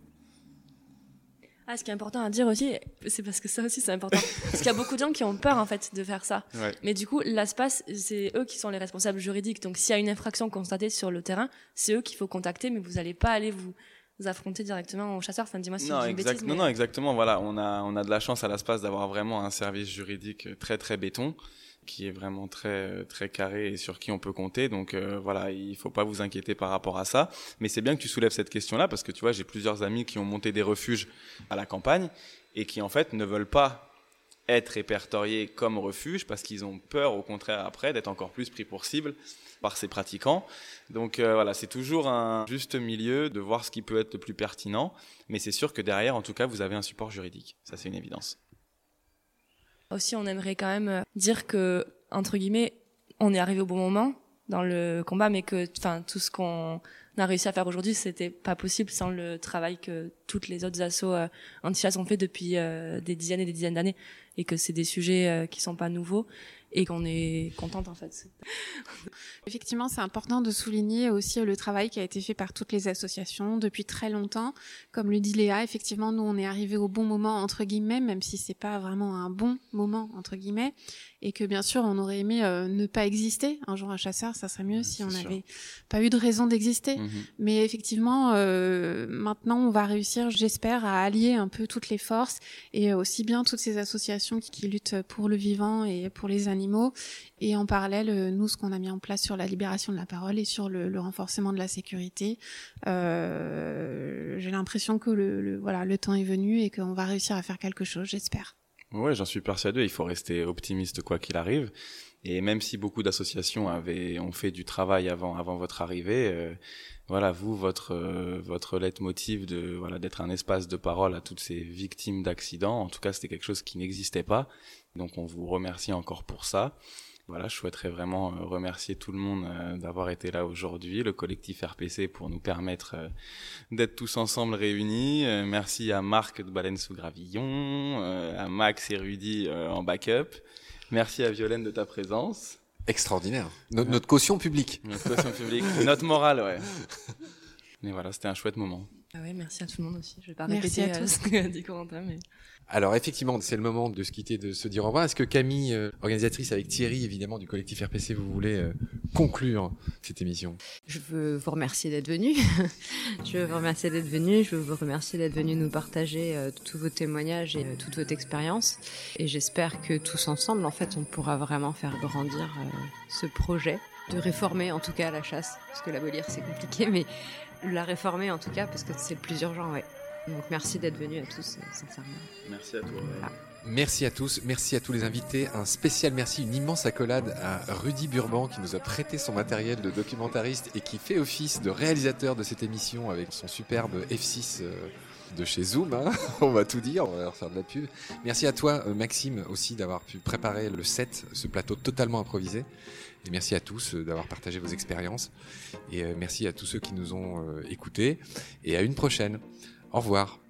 Ah, ce qui est important à dire aussi, c'est parce que ça aussi c'est important. [LAUGHS] parce qu'il y a beaucoup de gens qui ont peur en fait de faire ça. Ouais. Mais du coup, l'ASPAS, c'est eux qui sont les responsables juridiques. Donc s'il y a une infraction constatée sur le terrain, c'est eux qu'il faut contacter, mais vous n'allez pas aller vous, vous affronter directement au chasseur. Enfin, dis-moi si non, exact- bêtise. non, mais- non, exactement. Voilà, on a, on a de la chance à l'espace d'avoir vraiment un service juridique très, très béton, qui est vraiment très, très carré et sur qui on peut compter. Donc euh, voilà, il faut pas vous inquiéter par rapport à ça. Mais c'est bien que tu soulèves cette question-là parce que tu vois, j'ai plusieurs amis qui ont monté des refuges à la campagne et qui en fait ne veulent pas être répertoriés comme refuge parce qu'ils ont peur, au contraire, après, d'être encore plus pris pour cible par ces pratiquants. Donc euh, voilà, c'est toujours un juste milieu de voir ce qui peut être le plus pertinent, mais c'est sûr que derrière, en tout cas, vous avez un support juridique. Ça, c'est une évidence. Aussi, on aimerait quand même euh, dire que, entre guillemets, on est arrivé au bon moment dans le combat, mais que, enfin, tout ce qu'on a réussi à faire aujourd'hui, c'était pas possible sans le travail que toutes les autres assos euh, anti-chasse ont fait depuis euh, des dizaines et des dizaines d'années, et que c'est des sujets euh, qui sont pas nouveaux et qu'on est contente en fait. [LAUGHS] Effectivement, c'est important de souligner aussi le travail qui a été fait par toutes les associations depuis très longtemps. Comme le dit Léa, effectivement, nous, on est arrivé au bon moment, entre guillemets, même si c'est pas vraiment un bon moment, entre guillemets. Et que, bien sûr, on aurait aimé euh, ne pas exister. Un jour, un chasseur, ça serait mieux si on n'avait pas eu de raison d'exister. Mhm. Mais effectivement, euh, maintenant, on va réussir, j'espère, à allier un peu toutes les forces et aussi bien toutes ces associations qui, qui luttent pour le vivant et pour les animaux. Et en parallèle, euh, nous, ce qu'on a mis en place sur la libération de la parole et sur le, le renforcement de la sécurité, euh, j'ai l'impression que le, le- voilà, le temps est venu et qu'on va réussir à faire quelque chose, j'espère. Ouais, j'en suis persuadé. Il faut rester optimiste quoi qu'il arrive. Et même si beaucoup d'associations avaient ont fait du travail avant avant votre arrivée, euh, voilà, vous votre euh, votre leitmotiv de voilà d'être un espace de parole à toutes ces victimes d'accidents. En tout cas, c'était quelque chose qui n'existait pas. Donc, on vous remercie encore pour ça. Voilà, je souhaiterais vraiment euh, remercier tout le monde euh, d'avoir été là aujourd'hui, le collectif RPC pour nous permettre euh, d'être tous ensemble réunis. Merci à Marc de Baleine sous Gravillon, à Max et Rudy en backup. Merci à Violaine de ta présence. Extraordinaire. Notre, notre caution publique. Notre question publique, [LAUGHS] notre morale, ouais. [LAUGHS] Mais voilà, c'était un chouette moment. Ah ouais, merci à tout le monde aussi. Je vais pas Merci répéter à euh, tous. [LAUGHS] ce qu'a dit Corentin, mais Alors effectivement, c'est le moment de se quitter, de se dire au revoir. Est-ce que Camille, euh, organisatrice avec Thierry, évidemment, du collectif RPC, vous voulez euh, conclure cette émission? Je veux vous remercier d'être venu. [LAUGHS] je veux vous remercier d'être venu. Je veux vous remercier d'être venu nous partager euh, tous vos témoignages et euh, toute votre expérience. Et j'espère que tous ensemble, en fait, on pourra vraiment faire grandir euh, ce projet de réformer, en tout cas, la chasse. Parce que l'abolir, c'est compliqué, mais la réformer, en tout cas, parce que c'est le plus urgent, ouais. Donc merci d'être venus à tous, euh, sincèrement. Merci à toi. Merci à tous, merci à tous les invités. Un spécial merci, une immense accolade à Rudy Burban qui nous a prêté son matériel de documentariste et qui fait office de réalisateur de cette émission avec son superbe F6 euh, de chez Zoom. hein. [LAUGHS] on va tout dire, on va leur faire de la pub. Merci à toi, euh, Maxime, aussi d'avoir pu préparer le set, ce plateau totalement improvisé. Et merci à tous d'avoir partagé vos expériences. Et merci à tous ceux qui nous ont écoutés. Et à une prochaine. Au revoir.